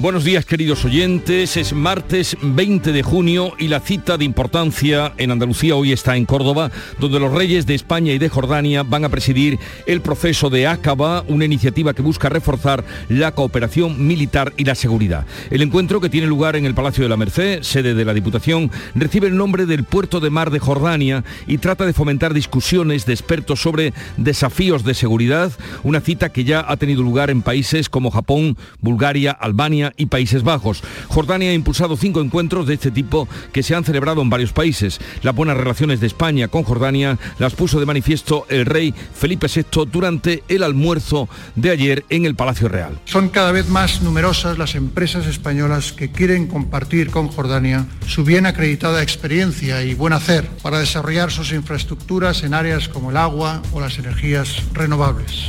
Buenos días queridos oyentes, es martes 20 de junio y la cita de importancia en Andalucía hoy está en Córdoba, donde los reyes de España y de Jordania van a presidir el proceso de Acaba, una iniciativa que busca reforzar la cooperación militar y la seguridad. El encuentro que tiene lugar en el Palacio de la Merced, sede de la Diputación, recibe el nombre del puerto de mar de Jordania y trata de fomentar discusiones de expertos sobre desafíos de seguridad, una cita que ya ha tenido lugar en países como Japón, Bulgaria, Albania, y Países Bajos. Jordania ha impulsado cinco encuentros de este tipo que se han celebrado en varios países. Las buenas relaciones de España con Jordania las puso de manifiesto el rey Felipe VI durante el almuerzo de ayer en el Palacio Real. Son cada vez más numerosas las empresas españolas que quieren compartir con Jordania su bien acreditada experiencia y buen hacer para desarrollar sus infraestructuras en áreas como el agua o las energías renovables.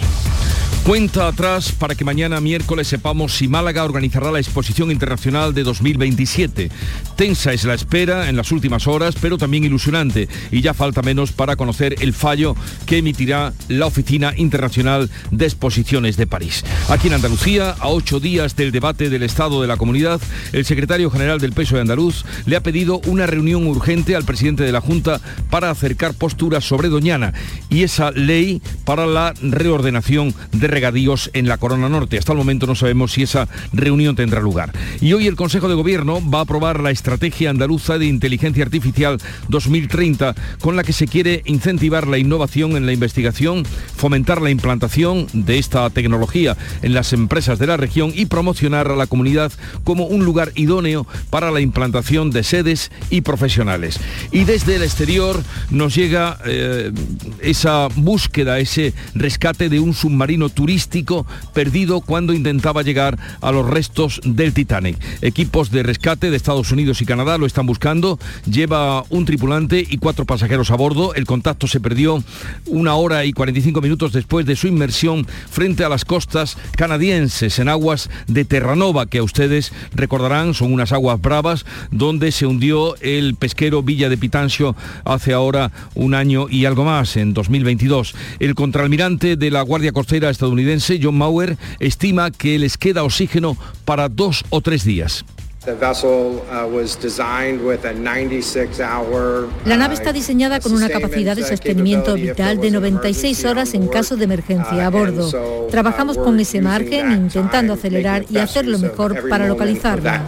Cuenta atrás para que mañana miércoles sepamos si Málaga organizará la exposición internacional de 2027. Tensa es la espera en las últimas horas, pero también ilusionante y ya falta menos para conocer el fallo que emitirá la Oficina Internacional de Exposiciones de París. Aquí en Andalucía, a ocho días del debate del Estado de la Comunidad, el secretario general del Peso de Andaluz le ha pedido una reunión urgente al presidente de la Junta para acercar posturas sobre Doñana y esa ley para la reordenación de regadíos en la Corona Norte. Hasta el momento no sabemos si esa reunión tendrá lugar. Y hoy el Consejo de Gobierno va a aprobar la Estrategia Andaluza de Inteligencia Artificial 2030, con la que se quiere incentivar la innovación en la investigación, fomentar la implantación de esta tecnología en las empresas de la región y promocionar a la comunidad como un lugar idóneo para la implantación de sedes y profesionales. Y desde el exterior nos llega eh, esa búsqueda, ese rescate de un submarino turístico perdido cuando intentaba llegar a los restos del Titanic. Equipos de rescate de Estados Unidos y Canadá lo están buscando. Lleva un tripulante y cuatro pasajeros a bordo. El contacto se perdió una hora y 45 minutos después de su inmersión frente a las costas canadienses en aguas de Terranova, que a ustedes recordarán son unas aguas bravas donde se hundió el pesquero Villa de Pitancio hace ahora un año y algo más, en 2022. El contraalmirante de la Guardia Costera estadounidense estadounidense John Mauer estima que les queda oxígeno para dos o tres días. La nave está diseñada con una capacidad de sostenimiento vital de 96 horas en caso de emergencia a bordo. Trabajamos con ese margen intentando acelerar y hacerlo mejor para localizarla.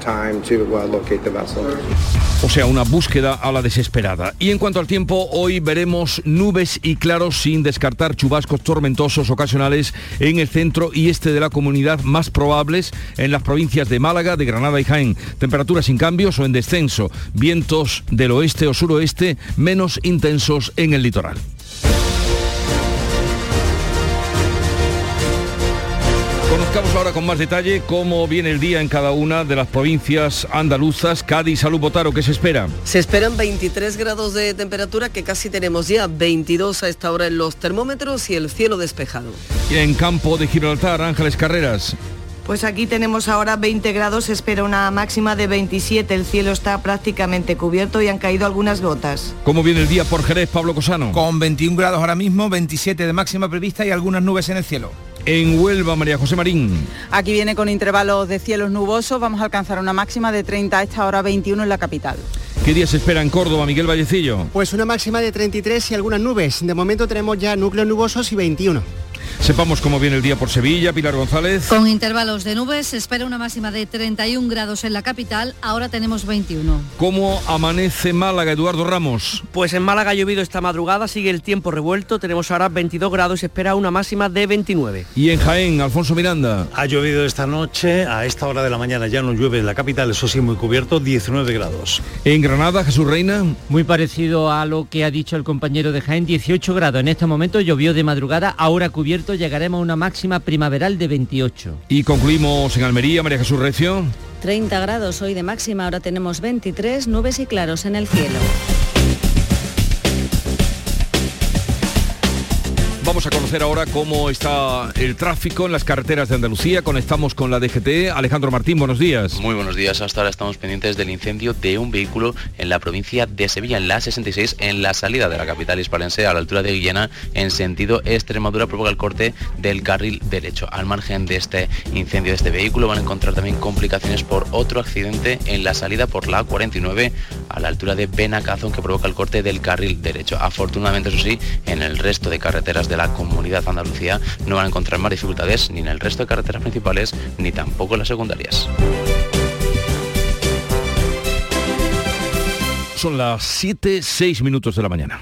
O sea, una búsqueda a la desesperada. Y en cuanto al tiempo, hoy veremos nubes y claros sin descartar chubascos tormentosos ocasionales en el centro y este de la comunidad más probables en las provincias de Málaga, de Granada y Jaén. Temperaturas sin cambios o en descenso. Vientos del oeste o suroeste menos intensos en el litoral. Conozcamos ahora con más detalle cómo viene el día en cada una de las provincias andaluzas. Cádiz, Salud, Botaro, ¿qué se espera? Se esperan 23 grados de temperatura, que casi tenemos ya 22 a esta hora en los termómetros y el cielo despejado. Y en campo de Gibraltar, Ángeles Carreras. Pues aquí tenemos ahora 20 grados, se espera una máxima de 27, el cielo está prácticamente cubierto y han caído algunas gotas. ¿Cómo viene el día por Jerez, Pablo Cosano? Con 21 grados ahora mismo, 27 de máxima prevista y algunas nubes en el cielo. En Huelva, María José Marín. Aquí viene con intervalos de cielos nubosos, vamos a alcanzar una máxima de 30 a esta hora 21 en la capital. ¿Qué día se espera en Córdoba, Miguel Vallecillo? Pues una máxima de 33 y algunas nubes. De momento tenemos ya núcleos nubosos y 21. Sepamos cómo viene el día por Sevilla, Pilar González. Con intervalos de nubes se espera una máxima de 31 grados en la capital, ahora tenemos 21. ¿Cómo amanece Málaga, Eduardo Ramos? Pues en Málaga ha llovido esta madrugada, sigue el tiempo revuelto, tenemos ahora 22 grados y se espera una máxima de 29. Y en Jaén, Alfonso Miranda. Ha llovido esta noche, a esta hora de la mañana ya no llueve en la capital, eso sí muy cubierto, 19 grados. En Granada, Jesús Reina. Muy parecido a lo que ha dicho el compañero de Jaén, 18 grados. En este momento llovió de madrugada, ahora cubierto llegaremos a una máxima primaveral de 28. Y concluimos en Almería, María Jesús Recio. 30 grados hoy de máxima, ahora tenemos 23, nubes y claros en el cielo. Vamos a conocer ahora cómo está el tráfico en las carreteras de Andalucía. Conectamos con la DGT. Alejandro Martín, buenos días. Muy buenos días. Hasta ahora estamos pendientes del incendio de un vehículo en la provincia de Sevilla, en la 66, en la salida de la capital hispalense, a la altura de Guillena, en sentido Extremadura, provoca el corte del carril derecho. Al margen de este incendio de este vehículo van a encontrar también complicaciones por otro accidente en la salida por la 49 a la altura de Benacazón que provoca el corte del carril derecho. Afortunadamente, eso sí, en el resto de carreteras de la comunidad Andalucía no van a encontrar más dificultades ni en el resto de carreteras principales ni tampoco en las secundarias. Son las 7, 6 minutos de la mañana.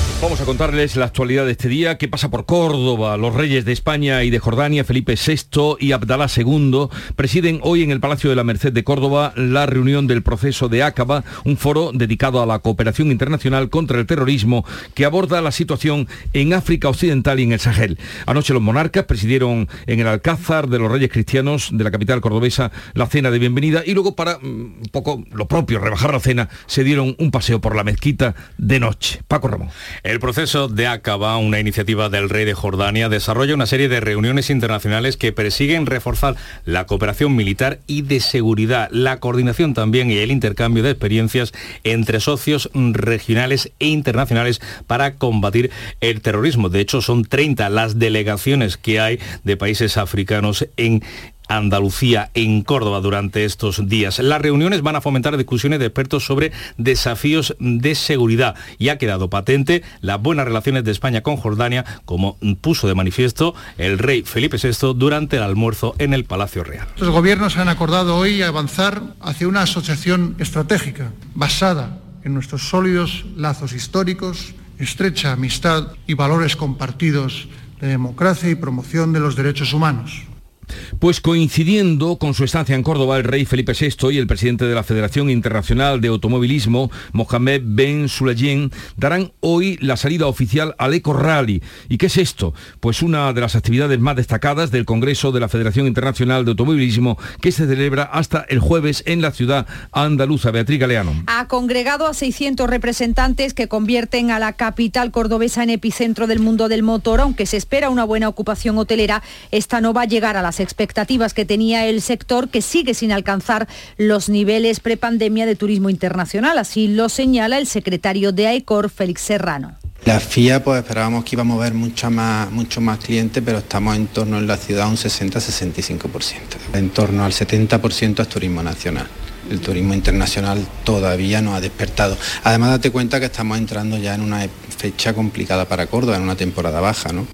Vamos a contarles la actualidad de este día, qué pasa por Córdoba. Los reyes de España y de Jordania, Felipe VI y Abdalá II, presiden hoy en el Palacio de la Merced de Córdoba la reunión del proceso de Acaba, un foro dedicado a la cooperación internacional contra el terrorismo que aborda la situación en África Occidental y en el Sahel. Anoche los monarcas presidieron en el Alcázar de los Reyes Cristianos de la capital cordobesa la cena de bienvenida y luego para mm, un poco lo propio, rebajar la cena, se dieron un paseo por la mezquita de noche. Paco Ramón. El proceso de Acaba, una iniciativa del rey de Jordania, desarrolla una serie de reuniones internacionales que persiguen reforzar la cooperación militar y de seguridad, la coordinación también y el intercambio de experiencias entre socios regionales e internacionales para combatir el terrorismo. De hecho, son 30 las delegaciones que hay de países africanos en Andalucía, en Córdoba, durante estos días. Las reuniones van a fomentar discusiones de expertos sobre desafíos de seguridad y ha quedado patente las buenas relaciones de España con Jordania, como puso de manifiesto el rey Felipe VI durante el almuerzo en el Palacio Real. Los gobiernos han acordado hoy avanzar hacia una asociación estratégica basada en nuestros sólidos lazos históricos, estrecha amistad y valores compartidos de democracia y promoción de los derechos humanos. Pues coincidiendo con su estancia en Córdoba, el rey Felipe VI y el presidente de la Federación Internacional de Automovilismo, Mohamed Ben Sulayem, darán hoy la salida oficial al Eco Rally. ¿Y qué es esto? Pues una de las actividades más destacadas del Congreso de la Federación Internacional de Automovilismo que se celebra hasta el jueves en la ciudad andaluza. Beatriz Galeano. Ha congregado a 600 representantes que convierten a la capital cordobesa en epicentro del mundo del motor, aunque se espera una buena ocupación hotelera, esta no va a llegar a las expectativas que tenía el sector, que sigue sin alcanzar los niveles prepandemia de turismo internacional. Así lo señala el secretario de AECOR, Félix Serrano. La FIA pues esperábamos que íbamos a ver mucho más, mucho más clientes, pero estamos en torno en la ciudad un 60-65%. En torno al 70% es turismo nacional. El turismo internacional todavía no ha despertado. Además, date cuenta que estamos entrando ya en una fecha complicada para Córdoba, en una temporada baja, ¿no?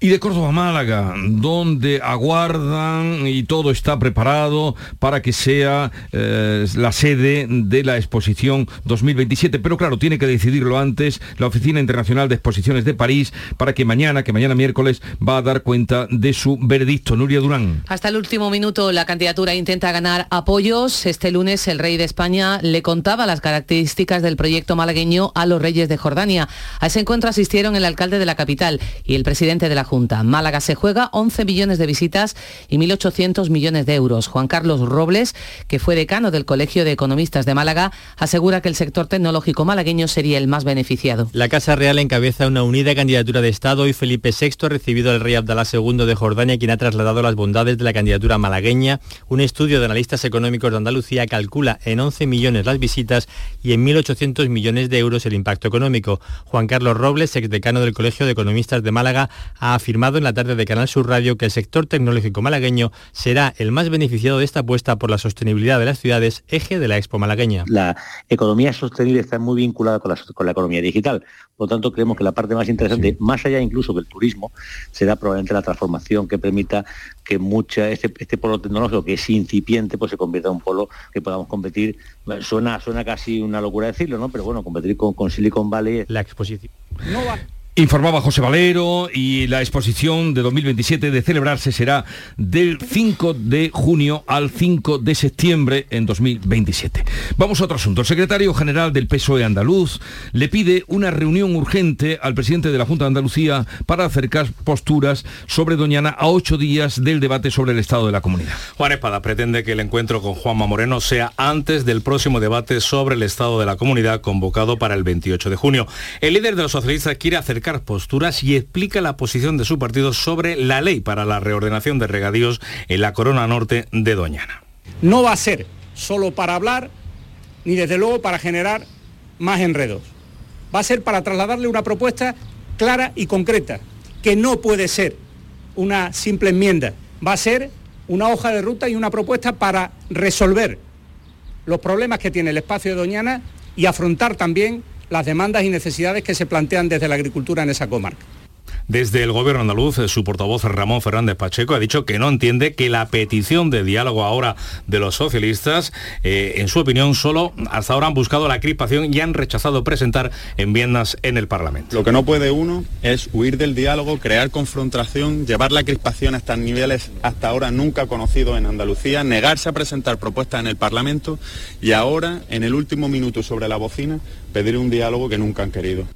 Y de Córdoba a Málaga, donde aguardan y todo está preparado para que sea eh, la sede de la exposición 2027. Pero claro, tiene que decidirlo antes la Oficina Internacional de Exposiciones de París para que mañana, que mañana miércoles, va a dar cuenta de su veredicto. Nuria Durán. Hasta el último minuto la candidatura intenta ganar apoyos. Este lunes el rey de España le contaba las características del proyecto malagueño a los reyes de Jordania. A ese encuentro asistieron el alcalde de la capital y el presidente de la Junta. Málaga se juega 11 millones de visitas y 1.800 millones de euros. Juan Carlos Robles, que fue decano del Colegio de Economistas de Málaga, asegura que el sector tecnológico malagueño sería el más beneficiado. La Casa Real encabeza una unida candidatura de Estado y Felipe VI ha recibido al rey Abdalá II de Jordania, quien ha trasladado las bondades de la candidatura malagueña. Un estudio de analistas económicos de Andalucía calcula en 11 millones las visitas y en 1.800 millones de euros el impacto económico. Juan Carlos Robles, exdecano del Colegio de Economistas de Málaga, ha afirmado en la tarde de Canal Sur Radio que el sector tecnológico malagueño será el más beneficiado de esta apuesta por la sostenibilidad de las ciudades, eje de la Expo malagueña. La economía sostenible está muy vinculada con la, economía digital. Por lo tanto, creemos que la parte más interesante, más allá incluso del turismo, será probablemente la transformación que permita que mucha, este, este polo tecnológico que es incipiente, pues se convierta en un polo que podamos competir. Suena, suena casi una locura decirlo, ¿no? Pero bueno, competir con, con Silicon Valley. La exposición. No va Informaba José Valero y la exposición de 2027 de celebrarse será del 5 de junio al 5 de septiembre en 2027. Vamos a otro asunto. El secretario general del PSOE andaluz le pide una reunión urgente al presidente de la Junta de Andalucía para acercar posturas sobre Doñana a ocho días del debate sobre el estado de la comunidad. Juan Espada pretende que el encuentro con Juanma Moreno sea antes del próximo debate sobre el estado de la comunidad convocado para el 28 de junio. El líder de los socialistas quiere acercar posturas y explica la posición de su partido sobre la ley para la reordenación de regadíos en la corona norte de Doñana. No va a ser solo para hablar, ni desde luego para generar más enredos. Va a ser para trasladarle una propuesta clara y concreta, que no puede ser una simple enmienda, va a ser una hoja de ruta y una propuesta para resolver los problemas que tiene el espacio de Doñana y afrontar también las demandas y necesidades que se plantean desde la agricultura en esa comarca. Desde el gobierno andaluz, su portavoz Ramón Fernández Pacheco ha dicho que no entiende que la petición de diálogo ahora de los socialistas, eh, en su opinión, solo hasta ahora han buscado la crispación y han rechazado presentar enmiendas en el Parlamento. Lo que no puede uno es huir del diálogo, crear confrontación, llevar la crispación a estos niveles hasta ahora nunca conocidos en Andalucía, negarse a presentar propuestas en el Parlamento y ahora, en el último minuto sobre la bocina, pedir un diálogo que nunca han querido.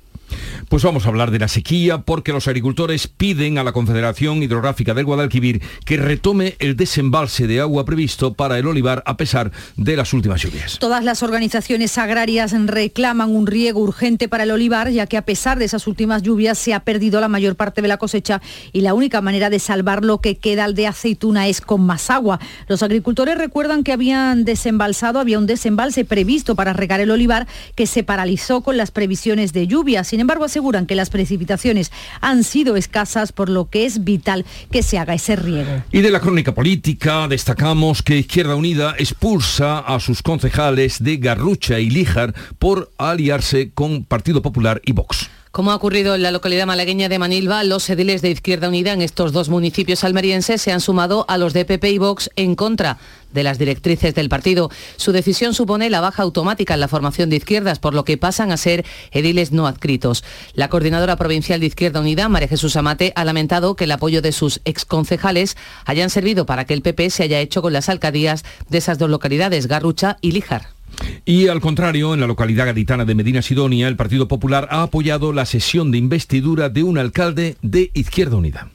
Pues vamos a hablar de la sequía porque los agricultores piden a la Confederación Hidrográfica del Guadalquivir que retome el desembalse de agua previsto para el olivar a pesar de las últimas lluvias. Todas las organizaciones agrarias reclaman un riego urgente para el olivar ya que a pesar de esas últimas lluvias se ha perdido la mayor parte de la cosecha y la única manera de salvar lo que queda de aceituna es con más agua. Los agricultores recuerdan que habían desembalsado, había un desembalse previsto para regar el olivar que se paralizó con las previsiones de lluvia. Sin embargo, aseguran que las precipitaciones han sido escasas, por lo que es vital que se haga ese riego. Y de la crónica política destacamos que Izquierda Unida expulsa a sus concejales de Garrucha y Líjar por aliarse con Partido Popular y Vox. Como ha ocurrido en la localidad malagueña de Manilva, los ediles de Izquierda Unida en estos dos municipios almerienses se han sumado a los de PP y Vox en contra de las directrices del partido. Su decisión supone la baja automática en la formación de izquierdas, por lo que pasan a ser ediles no adscritos. La coordinadora provincial de Izquierda Unida, María Jesús Amate, ha lamentado que el apoyo de sus exconcejales hayan servido para que el PP se haya hecho con las alcaldías de esas dos localidades, Garrucha y Líjar. Y al contrario, en la localidad gaditana de Medina Sidonia, el Partido Popular ha apoyado la sesión de investidura de un alcalde de Izquierda Unida.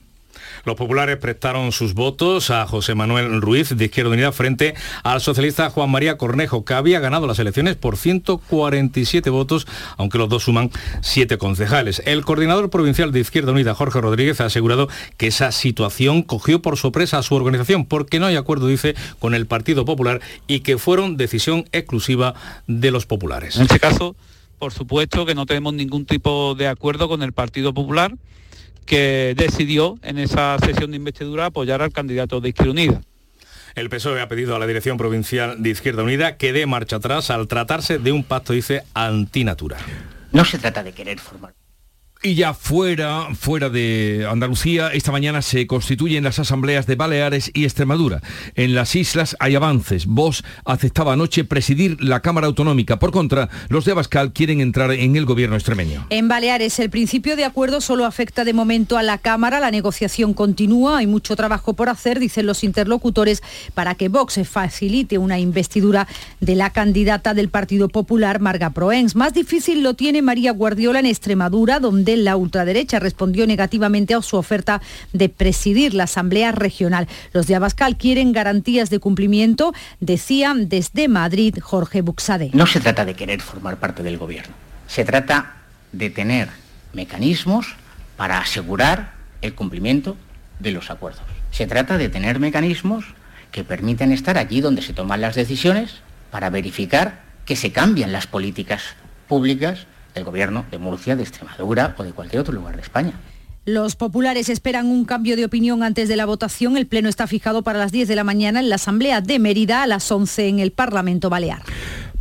Los populares prestaron sus votos a José Manuel Ruiz de Izquierda Unida frente al socialista Juan María Cornejo, que había ganado las elecciones por 147 votos, aunque los dos suman siete concejales. El coordinador provincial de Izquierda Unida, Jorge Rodríguez, ha asegurado que esa situación cogió por sorpresa a su organización porque no hay acuerdo, dice, con el Partido Popular y que fueron decisión exclusiva de los populares. En este caso, por supuesto que no tenemos ningún tipo de acuerdo con el Partido Popular que decidió en esa sesión de investidura apoyar al candidato de Izquierda Unida. El PSOE ha pedido a la Dirección Provincial de Izquierda Unida que dé marcha atrás al tratarse de un pacto, dice, antinatura. No se trata de querer formar y ya fuera, fuera de Andalucía, esta mañana se constituyen las asambleas de Baleares y Extremadura. En las islas hay avances. Vos aceptaba anoche presidir la Cámara Autonómica. Por contra, los de Abascal quieren entrar en el gobierno extremeño. En Baleares, el principio de acuerdo solo afecta de momento a la Cámara. La negociación continúa. Hay mucho trabajo por hacer, dicen los interlocutores, para que Vox facilite una investidura de la candidata del Partido Popular, Marga Proens. Más difícil lo tiene María Guardiola en Extremadura, donde la ultraderecha respondió negativamente a su oferta de presidir la Asamblea Regional. Los de Abascal quieren garantías de cumplimiento, decían desde Madrid Jorge Buxade. No se trata de querer formar parte del gobierno, se trata de tener mecanismos para asegurar el cumplimiento de los acuerdos. Se trata de tener mecanismos que permiten estar allí donde se toman las decisiones para verificar que se cambian las políticas públicas del gobierno de Murcia, de Extremadura o de cualquier otro lugar de España. Los populares esperan un cambio de opinión antes de la votación. El pleno está fijado para las 10 de la mañana en la Asamblea de Mérida, a las 11 en el Parlamento Balear.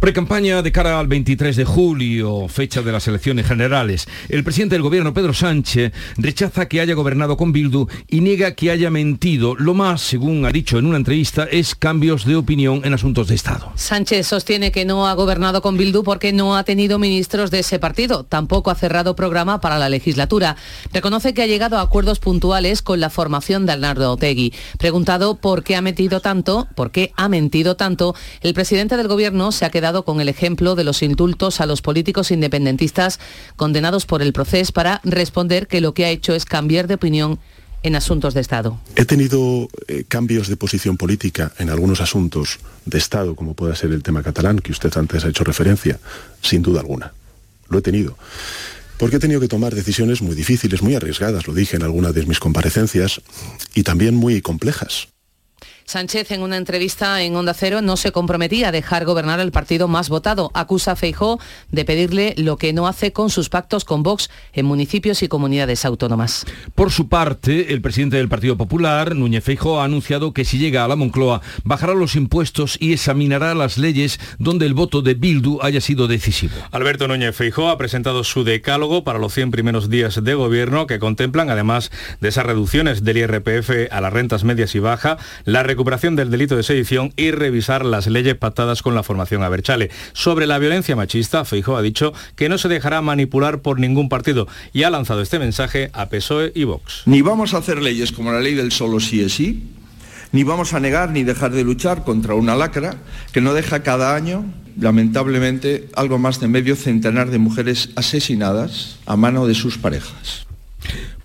Precampaña de cara al 23 de julio, fecha de las elecciones generales. El presidente del gobierno, Pedro Sánchez, rechaza que haya gobernado con Bildu y niega que haya mentido. Lo más, según ha dicho en una entrevista, es cambios de opinión en asuntos de Estado. Sánchez sostiene que no ha gobernado con Bildu porque no ha tenido ministros de ese partido. Tampoco ha cerrado programa para la legislatura. Reconoce que ha llegado a acuerdos puntuales con la formación de Arnaldo Otegui. Preguntado por qué ha metido tanto, por qué ha mentido tanto, el presidente del gobierno se ha quedado con el ejemplo de los indultos a los políticos independentistas condenados por el proceso para responder que lo que ha hecho es cambiar de opinión en asuntos de Estado. He tenido eh, cambios de posición política en algunos asuntos de Estado, como pueda ser el tema catalán, que usted antes ha hecho referencia, sin duda alguna. Lo he tenido. Porque he tenido que tomar decisiones muy difíciles, muy arriesgadas, lo dije en alguna de mis comparecencias, y también muy complejas. Sánchez en una entrevista en Onda Cero no se comprometía a dejar gobernar el partido más votado. Acusa a Feijó de pedirle lo que no hace con sus pactos con Vox en municipios y comunidades autónomas. Por su parte, el presidente del Partido Popular, Núñez Feijó, ha anunciado que si llega a la Moncloa bajará los impuestos y examinará las leyes donde el voto de Bildu haya sido decisivo. Alberto Núñez Feijó ha presentado su decálogo para los 100 primeros días de gobierno que contemplan, además de esas reducciones del IRPF a las rentas medias y bajas, la recuperación del delito de sedición y revisar las leyes pactadas con la formación Aberchale. Sobre la violencia machista, Feijóo ha dicho que no se dejará manipular por ningún partido y ha lanzado este mensaje a PSOE y Vox. Ni vamos a hacer leyes como la ley del solo sí es sí, ni vamos a negar ni dejar de luchar contra una lacra que no deja cada año, lamentablemente, algo más de medio centenar de mujeres asesinadas a mano de sus parejas.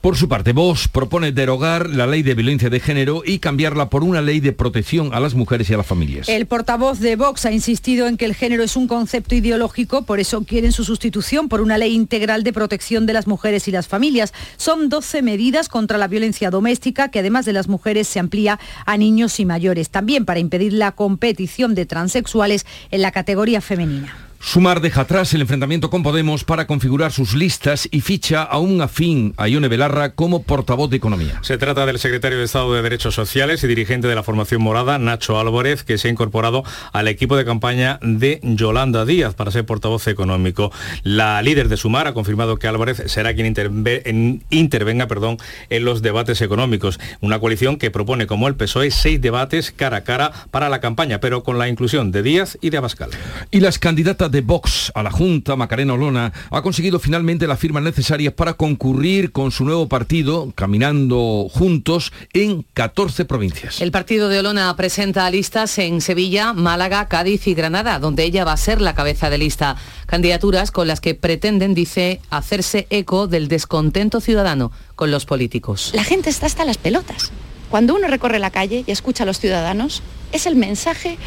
Por su parte, Vox propone derogar la ley de violencia de género y cambiarla por una ley de protección a las mujeres y a las familias. El portavoz de Vox ha insistido en que el género es un concepto ideológico, por eso quieren su sustitución por una ley integral de protección de las mujeres y las familias. Son 12 medidas contra la violencia doméstica que además de las mujeres se amplía a niños y mayores, también para impedir la competición de transexuales en la categoría femenina. Sumar deja atrás el enfrentamiento con Podemos para configurar sus listas y ficha a un afín a Ione Belarra como portavoz de Economía. Se trata del secretario de Estado de Derechos Sociales y dirigente de la formación morada, Nacho Álvarez, que se ha incorporado al equipo de campaña de Yolanda Díaz para ser portavoz económico. La líder de Sumar ha confirmado que Álvarez será quien intervenga perdón, en los debates económicos. Una coalición que propone, como el PSOE, seis debates cara a cara para la campaña, pero con la inclusión de Díaz y de Abascal. Y las candidatas de Vox a la Junta, Macarena Olona, ha conseguido finalmente las firmas necesarias para concurrir con su nuevo partido, caminando juntos en 14 provincias. El partido de Olona presenta listas en Sevilla, Málaga, Cádiz y Granada, donde ella va a ser la cabeza de lista. Candidaturas con las que pretenden, dice, hacerse eco del descontento ciudadano con los políticos. La gente está hasta las pelotas. Cuando uno recorre la calle y escucha a los ciudadanos, es el mensaje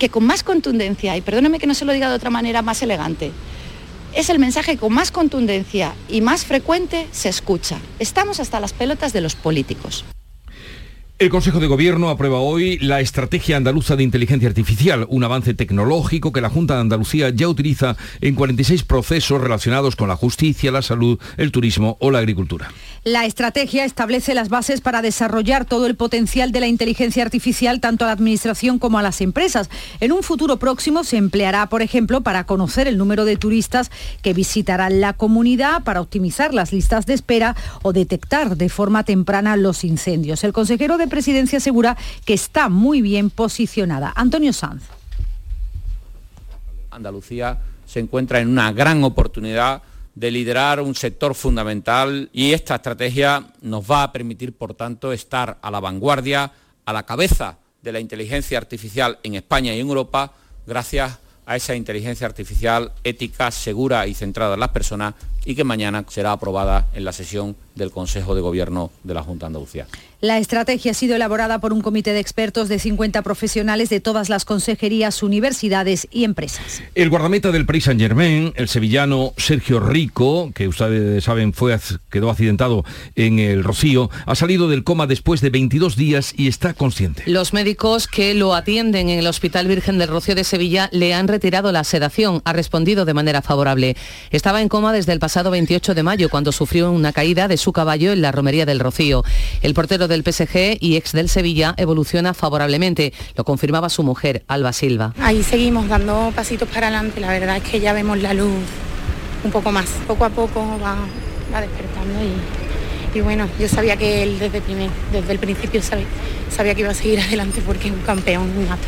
que con más contundencia, y perdóneme que no se lo diga de otra manera más elegante, es el mensaje con más contundencia y más frecuente se escucha. Estamos hasta las pelotas de los políticos. El Consejo de Gobierno aprueba hoy la Estrategia Andaluza de Inteligencia Artificial, un avance tecnológico que la Junta de Andalucía ya utiliza en 46 procesos relacionados con la justicia, la salud, el turismo o la agricultura. La estrategia establece las bases para desarrollar todo el potencial de la inteligencia artificial tanto a la Administración como a las empresas. En un futuro próximo se empleará, por ejemplo, para conocer el número de turistas que visitarán la comunidad, para optimizar las listas de espera o detectar de forma temprana los incendios. El consejero de Presidencia asegura que está muy bien posicionada. Antonio Sanz. Andalucía se encuentra en una gran oportunidad de liderar un sector fundamental y esta estrategia nos va a permitir, por tanto, estar a la vanguardia, a la cabeza de la inteligencia artificial en España y en Europa, gracias a esa inteligencia artificial ética, segura y centrada en las personas y que mañana será aprobada en la sesión del Consejo de Gobierno de la Junta de Andalucía. La estrategia ha sido elaborada por un comité de expertos de 50 profesionales de todas las consejerías, universidades y empresas. El guardameta del Paris Saint-Germain, el sevillano Sergio Rico, que ustedes saben fue, quedó accidentado en el Rocío, ha salido del coma después de 22 días y está consciente. Los médicos que lo atienden en el Hospital Virgen del Rocío de Sevilla le han retirado la sedación. Ha respondido de manera favorable. Estaba en coma desde el pasado 28 de mayo, cuando sufrió una caída de su caballo en la romería del Rocío. El portero del PSG y ex del Sevilla evoluciona favorablemente, lo confirmaba su mujer, Alba Silva. Ahí seguimos dando pasitos para adelante, la verdad es que ya vemos la luz un poco más, poco a poco va, va despertando y, y, bueno, yo sabía que él desde, primer, desde el principio sabía, sabía que iba a seguir adelante porque es un campeón nato.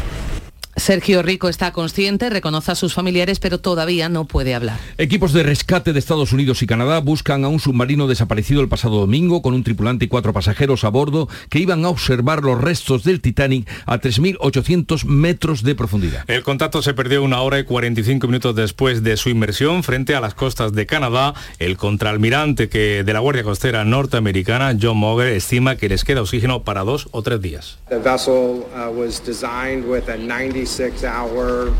Sergio Rico está consciente, reconoce a sus familiares, pero todavía no puede hablar. Equipos de rescate de Estados Unidos y Canadá buscan a un submarino desaparecido el pasado domingo con un tripulante y cuatro pasajeros a bordo que iban a observar los restos del Titanic a 3.800 metros de profundidad. El contacto se perdió una hora y 45 minutos después de su inmersión frente a las costas de Canadá. El contraalmirante que de la Guardia Costera norteamericana, John Moger, estima que les queda oxígeno para dos o tres días.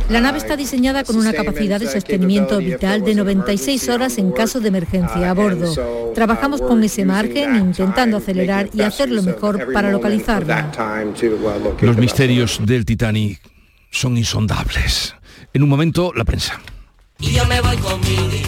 La nave está diseñada con una capacidad de sostenimiento vital de 96 horas en caso de emergencia a bordo. Trabajamos con ese margen intentando acelerar y hacerlo mejor para localizarla. Los misterios del Titanic son insondables. En un momento, la prensa. Y yo me voy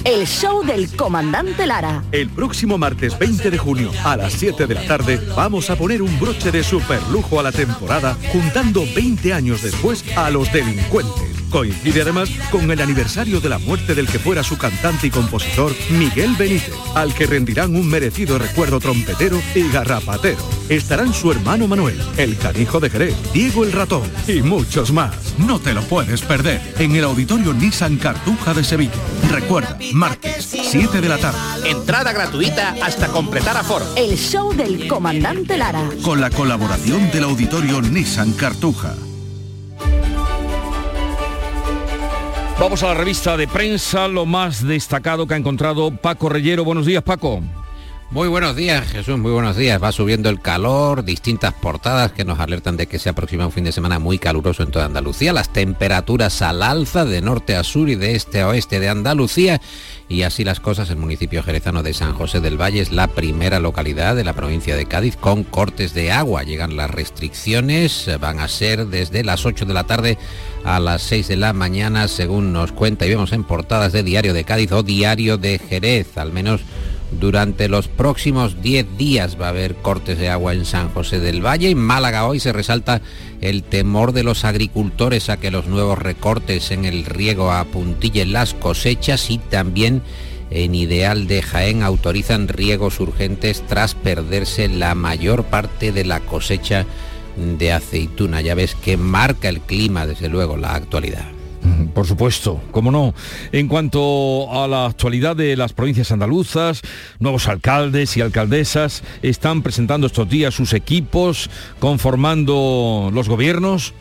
El show del comandante Lara. El próximo martes 20 de junio a las 7 de la tarde vamos a poner un broche de superlujo a la temporada juntando 20 años después a los delincuentes. Coincide además con el aniversario de la muerte del que fuera su cantante y compositor Miguel Benítez, al que rendirán un merecido recuerdo trompetero y garrapatero. Estarán su hermano Manuel, el canijo de Jerez, Diego el ratón y muchos más. No te lo puedes perder en el auditorio Nissan Cartuja de Sevilla. Recuerda, martes, 7 de la tarde. Entrada gratuita hasta completar aforo. El show del comandante Lara. Con la colaboración del auditorio Nissan Cartuja. Vamos a la revista de prensa, lo más destacado que ha encontrado Paco Reyero. Buenos días, Paco. Muy buenos días, Jesús, muy buenos días. Va subiendo el calor, distintas portadas que nos alertan de que se aproxima un fin de semana muy caluroso en toda Andalucía. Las temperaturas al alza de norte a sur y de este a oeste de Andalucía. Y así las cosas, el municipio jerezano de San José del Valle es la primera localidad de la provincia de Cádiz con cortes de agua. Llegan las restricciones, van a ser desde las 8 de la tarde a las 6 de la mañana, según nos cuenta y vemos en portadas de Diario de Cádiz o Diario de Jerez, al menos durante los próximos 10 días va a haber cortes de agua en San José del Valle. En Málaga hoy se resalta el temor de los agricultores a que los nuevos recortes en el riego apuntillen las cosechas y también en Ideal de Jaén autorizan riegos urgentes tras perderse la mayor parte de la cosecha de aceituna. Ya ves que marca el clima, desde luego, la actualidad. Por supuesto, cómo no. En cuanto a la actualidad de las provincias andaluzas, nuevos alcaldes y alcaldesas están presentando estos días sus equipos, conformando los gobiernos.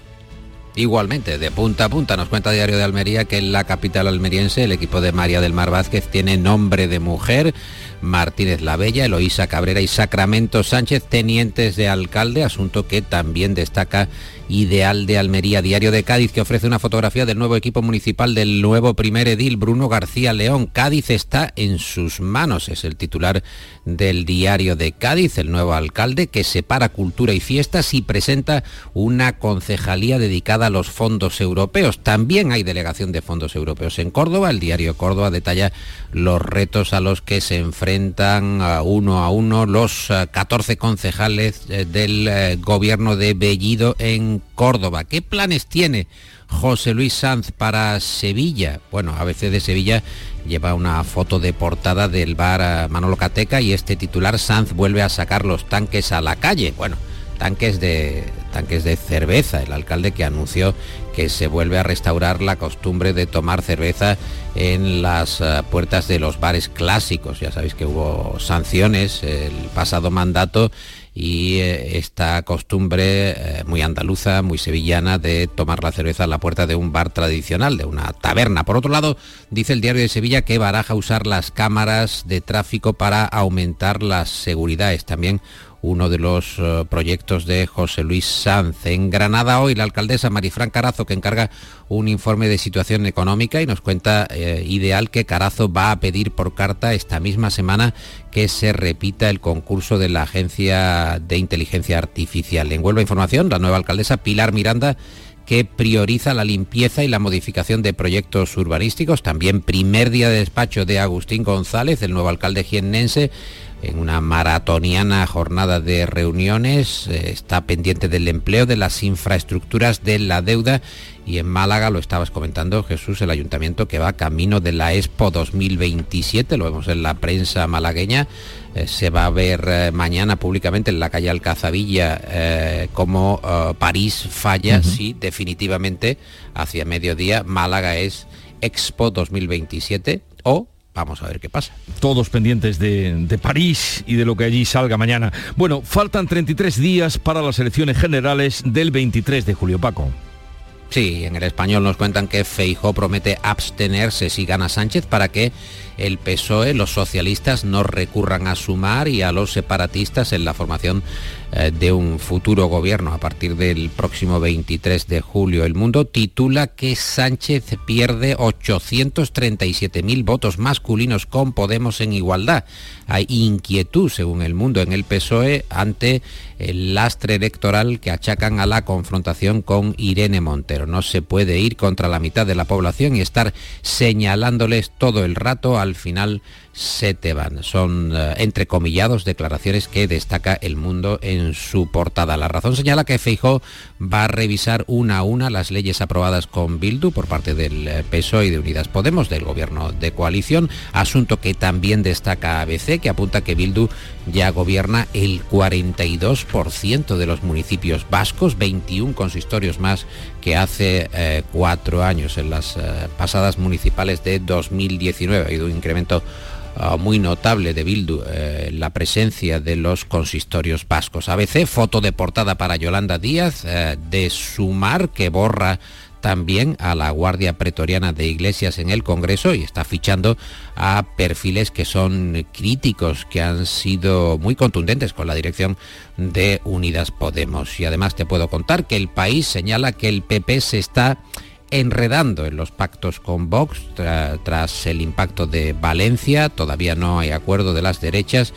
Igualmente, de punta a punta nos cuenta Diario de Almería que en la capital almeriense el equipo de María del Mar Vázquez tiene nombre de mujer. Martínez La Bella, Eloísa Cabrera y Sacramento Sánchez, tenientes de alcalde, asunto que también destaca Ideal de Almería, Diario de Cádiz, que ofrece una fotografía del nuevo equipo municipal del nuevo primer edil, Bruno García León. Cádiz está en sus manos, es el titular del Diario de Cádiz, el nuevo alcalde que separa cultura y fiestas y presenta una concejalía dedicada los fondos europeos. También hay delegación de fondos europeos en Córdoba. El Diario Córdoba detalla los retos a los que se enfrentan uno a uno los 14 concejales eh, del eh, gobierno de Bellido en Córdoba. ¿Qué planes tiene José Luis Sanz para Sevilla? Bueno, a veces de Sevilla lleva una foto de portada del bar Manolo Cateca y este titular Sanz vuelve a sacar los tanques a la calle. Bueno, tanques de, tanques de cerveza. El alcalde que anunció que se vuelve a restaurar la costumbre de tomar cerveza en las eh, puertas de los bares clásicos. Ya sabéis que hubo sanciones el pasado mandato y eh, esta costumbre eh, muy andaluza, muy sevillana de tomar la cerveza en la puerta de un bar tradicional, de una taberna. Por otro lado, dice el diario de Sevilla que baraja usar las cámaras de tráfico para aumentar las seguridades. También uno de los eh, proyectos de José Luis Sanz. En Granada hoy la alcaldesa Marifran Carazo que encarga un informe de situación económica y nos cuenta eh, ideal que Carazo va a pedir por carta esta misma semana que se repita el concurso de la Agencia de Inteligencia Artificial. En Huelva Información, la nueva alcaldesa Pilar Miranda que prioriza la limpieza y la modificación de proyectos urbanísticos. También primer día de despacho de Agustín González, el nuevo alcalde jiennense, en una maratoniana jornada de reuniones, eh, está pendiente del empleo, de las infraestructuras, de la deuda. Y en Málaga, lo estabas comentando Jesús, el ayuntamiento que va camino de la Expo 2027, lo vemos en la prensa malagueña, eh, se va a ver eh, mañana públicamente en la calle Alcazavilla eh, como París falla si definitivamente hacia mediodía Málaga es Expo 2027 o Vamos a ver qué pasa. Todos pendientes de, de, París y de lo que allí salga mañana. Bueno, faltan 33 días para las elecciones generales del 23 de julio, Paco. Sí, en el español nos cuentan que Feijó promete abstenerse si gana Sánchez para que el PSOE, los socialistas no recurran a sumar y a los separatistas en la formación de un futuro gobierno a partir del próximo 23 de julio. El mundo titula que Sánchez pierde 837.000 votos masculinos con Podemos en igualdad. Hay inquietud, según el mundo, en el PSOE ante el lastre electoral que achacan a la confrontación con Irene Montero. No se puede ir contra la mitad de la población y estar señalándoles todo el rato al final se te van. Son eh, entrecomillados declaraciones que destaca el mundo en su portada. La razón señala que Feijó va a revisar una a una las leyes aprobadas con Bildu por parte del eh, PSOE y de Unidas Podemos, del gobierno de coalición, asunto que también destaca ABC, que apunta que Bildu ya gobierna el 42% de los municipios vascos, 21 consistorios más que hace eh, cuatro años en las pasadas municipales de 2019. Ha habido un incremento Ah, muy notable de Bildu eh, la presencia de los consistorios vascos. ABC, foto de portada para Yolanda Díaz eh, de Sumar que borra también a la Guardia Pretoriana de Iglesias en el Congreso y está fichando a perfiles que son críticos, que han sido muy contundentes con la dirección de Unidas Podemos. Y además te puedo contar que el país señala que el PP se está enredando en los pactos con Vox tras el impacto de Valencia. Todavía no hay acuerdo de las derechas,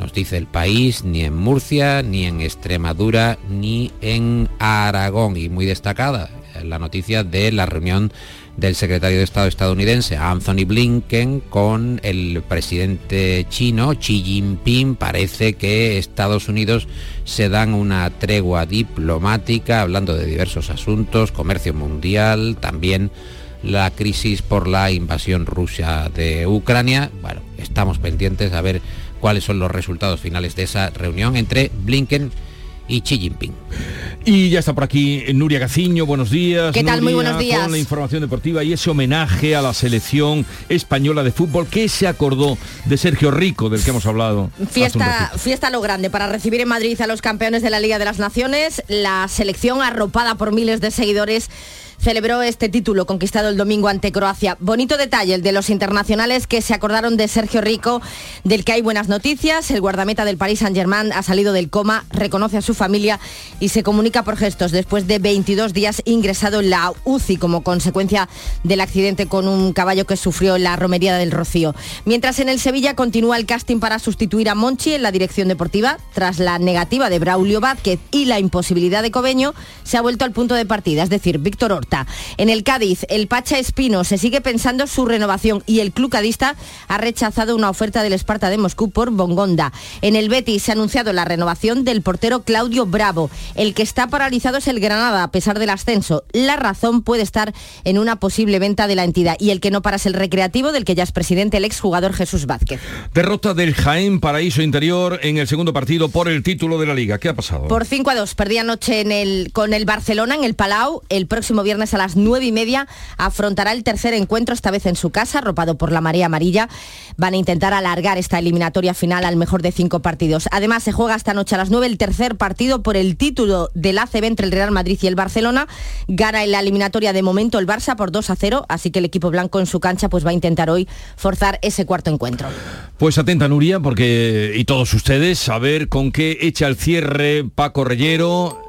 nos dice el país, ni en Murcia, ni en Extremadura, ni en Aragón. Y muy destacada la noticia de la reunión del secretario de Estado estadounidense Anthony Blinken con el presidente chino Xi Jinping. Parece que Estados Unidos se dan una tregua diplomática hablando de diversos asuntos, comercio mundial, también la crisis por la invasión rusa de Ucrania. Bueno, estamos pendientes a ver cuáles son los resultados finales de esa reunión entre Blinken y Xi Jinping. Y ya está por aquí Nuria Gaciño, buenos días. ¿Qué tal? Muy buenos días. Con la información deportiva y ese homenaje a la selección española de fútbol que se acordó de Sergio Rico, del que hemos hablado. Fiesta, fiesta lo grande para recibir en Madrid a los campeones de la Liga de las Naciones, la selección arropada por miles de seguidores celebró este título conquistado el domingo ante Croacia. Bonito detalle el de los internacionales que se acordaron de Sergio Rico, del que hay buenas noticias. El guardameta del Paris Saint-Germain ha salido del coma, reconoce a su familia y se comunica por gestos después de 22 días ingresado en la UCI como consecuencia del accidente con un caballo que sufrió en la romería del Rocío. Mientras en el Sevilla continúa el casting para sustituir a Monchi en la dirección deportiva, tras la negativa de Braulio Vázquez y la imposibilidad de Cobeño, se ha vuelto al punto de partida, es decir, Víctor Horta en el Cádiz, el Pacha Espino se sigue pensando su renovación y el club cadista ha rechazado una oferta del Esparta de Moscú por Bongonda. En el Betis se ha anunciado la renovación del portero Claudio Bravo. El que está paralizado es el Granada a pesar del ascenso. La razón puede estar en una posible venta de la entidad y el que no para es el recreativo del que ya es presidente el exjugador Jesús Vázquez. Derrota del Jaén Paraíso Interior en el segundo partido por el título de la liga. ¿Qué ha pasado? Por 5 a 2 perdí anoche en el, con el Barcelona en el Palau. El próximo viernes a las nueve y media afrontará el tercer encuentro, esta vez en su casa, arropado por la marea amarilla. Van a intentar alargar esta eliminatoria final al mejor de cinco partidos. Además, se juega esta noche a las nueve el tercer partido por el título del ACB entre el Real Madrid y el Barcelona. Gana en la eliminatoria de momento el Barça por 2 a 0, así que el equipo blanco en su cancha pues va a intentar hoy forzar ese cuarto encuentro. Pues atenta Nuria, porque y todos ustedes a ver con qué echa el cierre Paco Reyero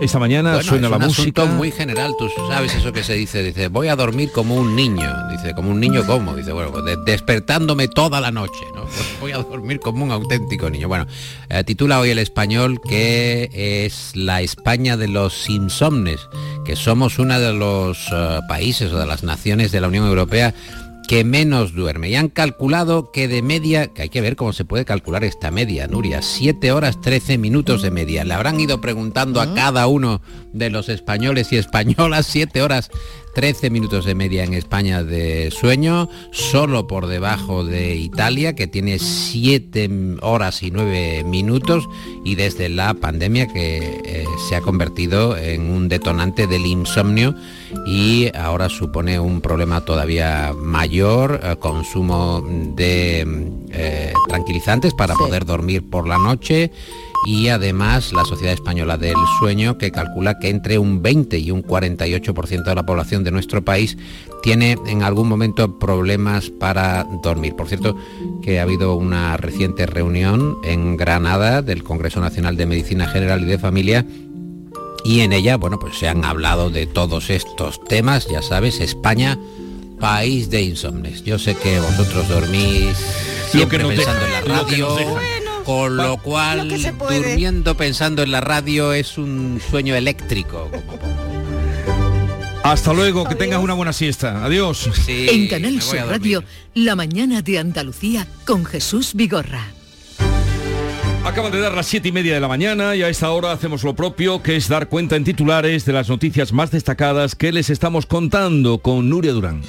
esta mañana suena la música. muy general, tú sabes eso que se dice, dice, voy a dormir como un niño. Dice, como un niño cómo? Dice, bueno, pues despertándome toda la noche, ¿no? Pues voy a dormir como un auténtico niño. Bueno, eh, titula hoy el español que es la España de los insomnes, que somos uno de los eh, países o de las naciones de la Unión Europea que menos duerme. Y han calculado que de media, que hay que ver cómo se puede calcular esta media, Nuria, 7 horas 13 minutos de media. Le habrán ido preguntando a cada uno de los españoles y españolas 7 horas 13 minutos de media en España de sueño, solo por debajo de Italia, que tiene 7 horas y 9 minutos, y desde la pandemia que eh, se ha convertido en un detonante del insomnio y ahora supone un problema todavía mayor, eh, consumo de eh, tranquilizantes para poder dormir por la noche y además la Sociedad Española del Sueño que calcula que entre un 20 y un 48% de la población de nuestro país tiene en algún momento problemas para dormir. Por cierto, que ha habido una reciente reunión en Granada del Congreso Nacional de Medicina General y de Familia y en ella, bueno, pues se han hablado de todos estos temas, ya sabes, España, país de insomnes. Yo sé que vosotros dormís siempre pensando en la radio. Con lo cual, durmiendo pensando en la radio es un sueño eléctrico. Hasta luego, que tengas una buena siesta. Adiós. en Canal Sur Radio, La mañana de Andalucía con Jesús Vigorra. Acaban de dar las siete y media de la mañana y a esta hora hacemos lo propio, que es dar cuenta en titulares de las noticias más destacadas que les estamos contando con Nuria Durán.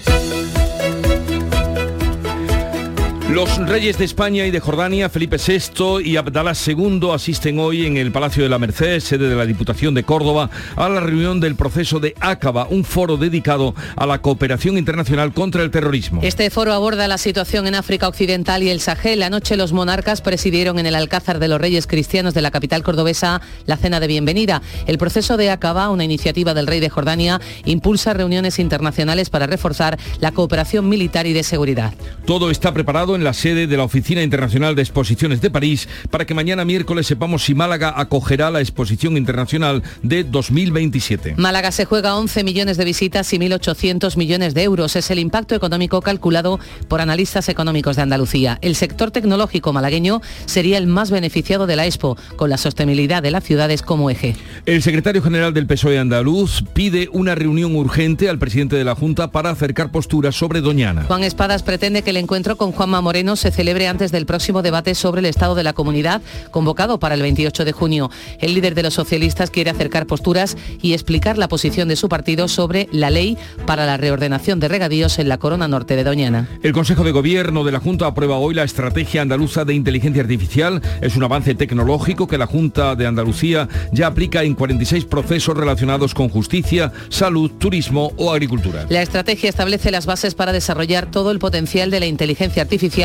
Los reyes de España y de Jordania, Felipe VI y Abdalá II, asisten hoy en el Palacio de la Merced, sede de la Diputación de Córdoba, a la reunión del proceso de Acaba, un foro dedicado a la cooperación internacional contra el terrorismo. Este foro aborda la situación en África Occidental y el Sahel. Anoche los monarcas presidieron en el Alcázar de los Reyes Cristianos de la capital cordobesa la cena de bienvenida. El proceso de Acaba, una iniciativa del rey de Jordania, impulsa reuniones internacionales para reforzar la cooperación militar y de seguridad. Todo está preparado en la sede de la Oficina Internacional de Exposiciones de París para que mañana miércoles sepamos si Málaga acogerá la exposición internacional de 2027. Málaga se juega 11 millones de visitas y 1.800 millones de euros. Es el impacto económico calculado por analistas económicos de Andalucía. El sector tecnológico malagueño sería el más beneficiado de la Expo, con la sostenibilidad de las ciudades como eje. El secretario general del PSOE andaluz pide una reunión urgente al presidente de la Junta para acercar posturas sobre Doñana. Juan Espadas pretende que el encuentro con Juanma Moreno se celebre antes del próximo debate sobre el estado de la comunidad convocado para el 28 de junio. El líder de los socialistas quiere acercar posturas y explicar la posición de su partido sobre la ley para la reordenación de regadíos en la corona norte de Doñana. El Consejo de Gobierno de la Junta aprueba hoy la estrategia andaluza de inteligencia artificial. Es un avance tecnológico que la Junta de Andalucía ya aplica en 46 procesos relacionados con justicia, salud, turismo o agricultura. La estrategia establece las bases para desarrollar todo el potencial de la inteligencia artificial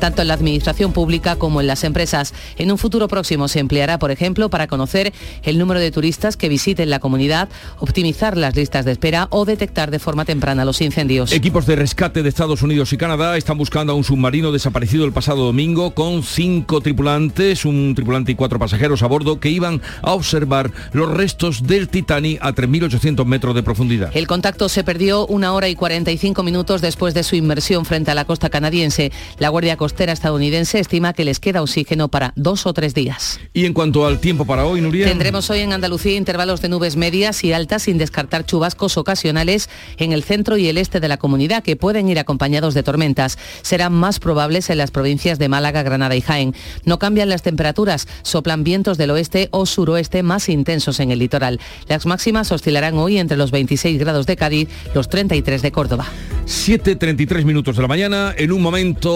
tanto en la administración pública como en las empresas. En un futuro próximo se empleará, por ejemplo, para conocer el número de turistas que visiten la comunidad, optimizar las listas de espera o detectar de forma temprana los incendios. Equipos de rescate de Estados Unidos y Canadá están buscando a un submarino desaparecido el pasado domingo con cinco tripulantes, un tripulante y cuatro pasajeros a bordo que iban a observar los restos del Titanic a 3.800 metros de profundidad. El contacto se perdió una hora y 45 minutos después de su inmersión frente a la costa canadiense. La Guardia Costera estadounidense estima que les queda oxígeno para dos o tres días. Y en cuanto al tiempo para hoy, Nuria. Tendremos hoy en Andalucía intervalos de nubes medias y altas sin descartar chubascos ocasionales en el centro y el este de la comunidad que pueden ir acompañados de tormentas. Serán más probables en las provincias de Málaga, Granada y Jaén. No cambian las temperaturas, soplan vientos del oeste o suroeste más intensos en el litoral. Las máximas oscilarán hoy entre los 26 grados de Cádiz, los 33 de Córdoba. 7.33 minutos de la mañana. En un momento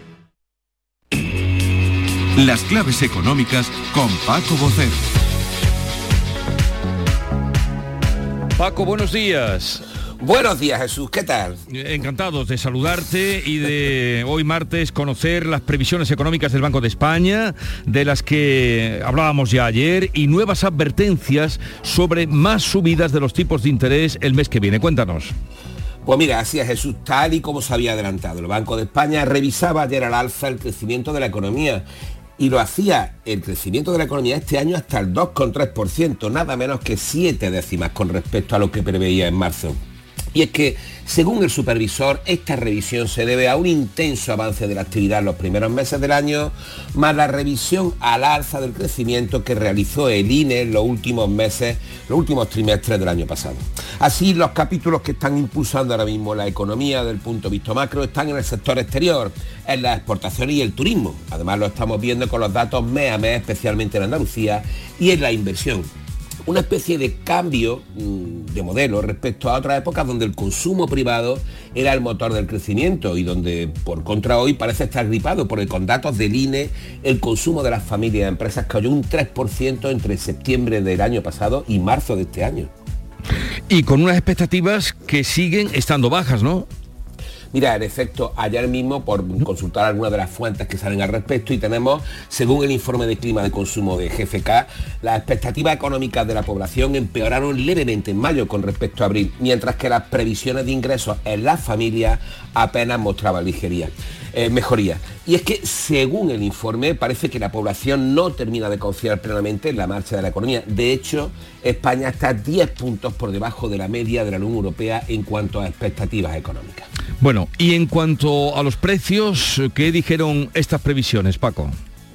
Las claves económicas con Paco Bocero. Paco, buenos días. Buenos días Jesús, ¿qué tal? Encantados de saludarte y de hoy martes conocer las previsiones económicas del Banco de España, de las que hablábamos ya ayer, y nuevas advertencias sobre más subidas de los tipos de interés el mes que viene. Cuéntanos. Pues mira, así es Jesús, tal y como se había adelantado. El Banco de España revisaba ayer al alza el crecimiento de la economía y lo hacía el crecimiento de la economía este año hasta el 2,3%, nada menos que siete décimas con respecto a lo que preveía en marzo. Y es que, según el supervisor, esta revisión se debe a un intenso avance de la actividad en los primeros meses del año, más la revisión al alza del crecimiento que realizó el INE en los últimos meses, los últimos trimestres del año pasado. Así, los capítulos que están impulsando ahora mismo la economía del punto de vista macro están en el sector exterior, en las exportaciones y el turismo. Además, lo estamos viendo con los datos mes a mes, especialmente en Andalucía, y en la inversión una especie de cambio mm, de modelo respecto a otras épocas donde el consumo privado era el motor del crecimiento y donde por contra hoy parece estar gripado porque con datos del INE el consumo de las familias y empresas cayó un 3% entre septiembre del año pasado y marzo de este año. Y con unas expectativas que siguen estando bajas, ¿no? Mira, en efecto, ayer mismo, por consultar algunas de las fuentes que salen al respecto, y tenemos, según el informe de clima de consumo de GFK, las expectativas económicas de la población empeoraron levemente en mayo con respecto a abril, mientras que las previsiones de ingresos en las familias apenas mostraban ligería. Eh, mejoría. Y es que, según el informe, parece que la población no termina de confiar plenamente en la marcha de la economía. De hecho, España está 10 puntos por debajo de la media de la Unión Europea en cuanto a expectativas económicas. Bueno, y en cuanto a los precios, ¿qué dijeron estas previsiones, Paco?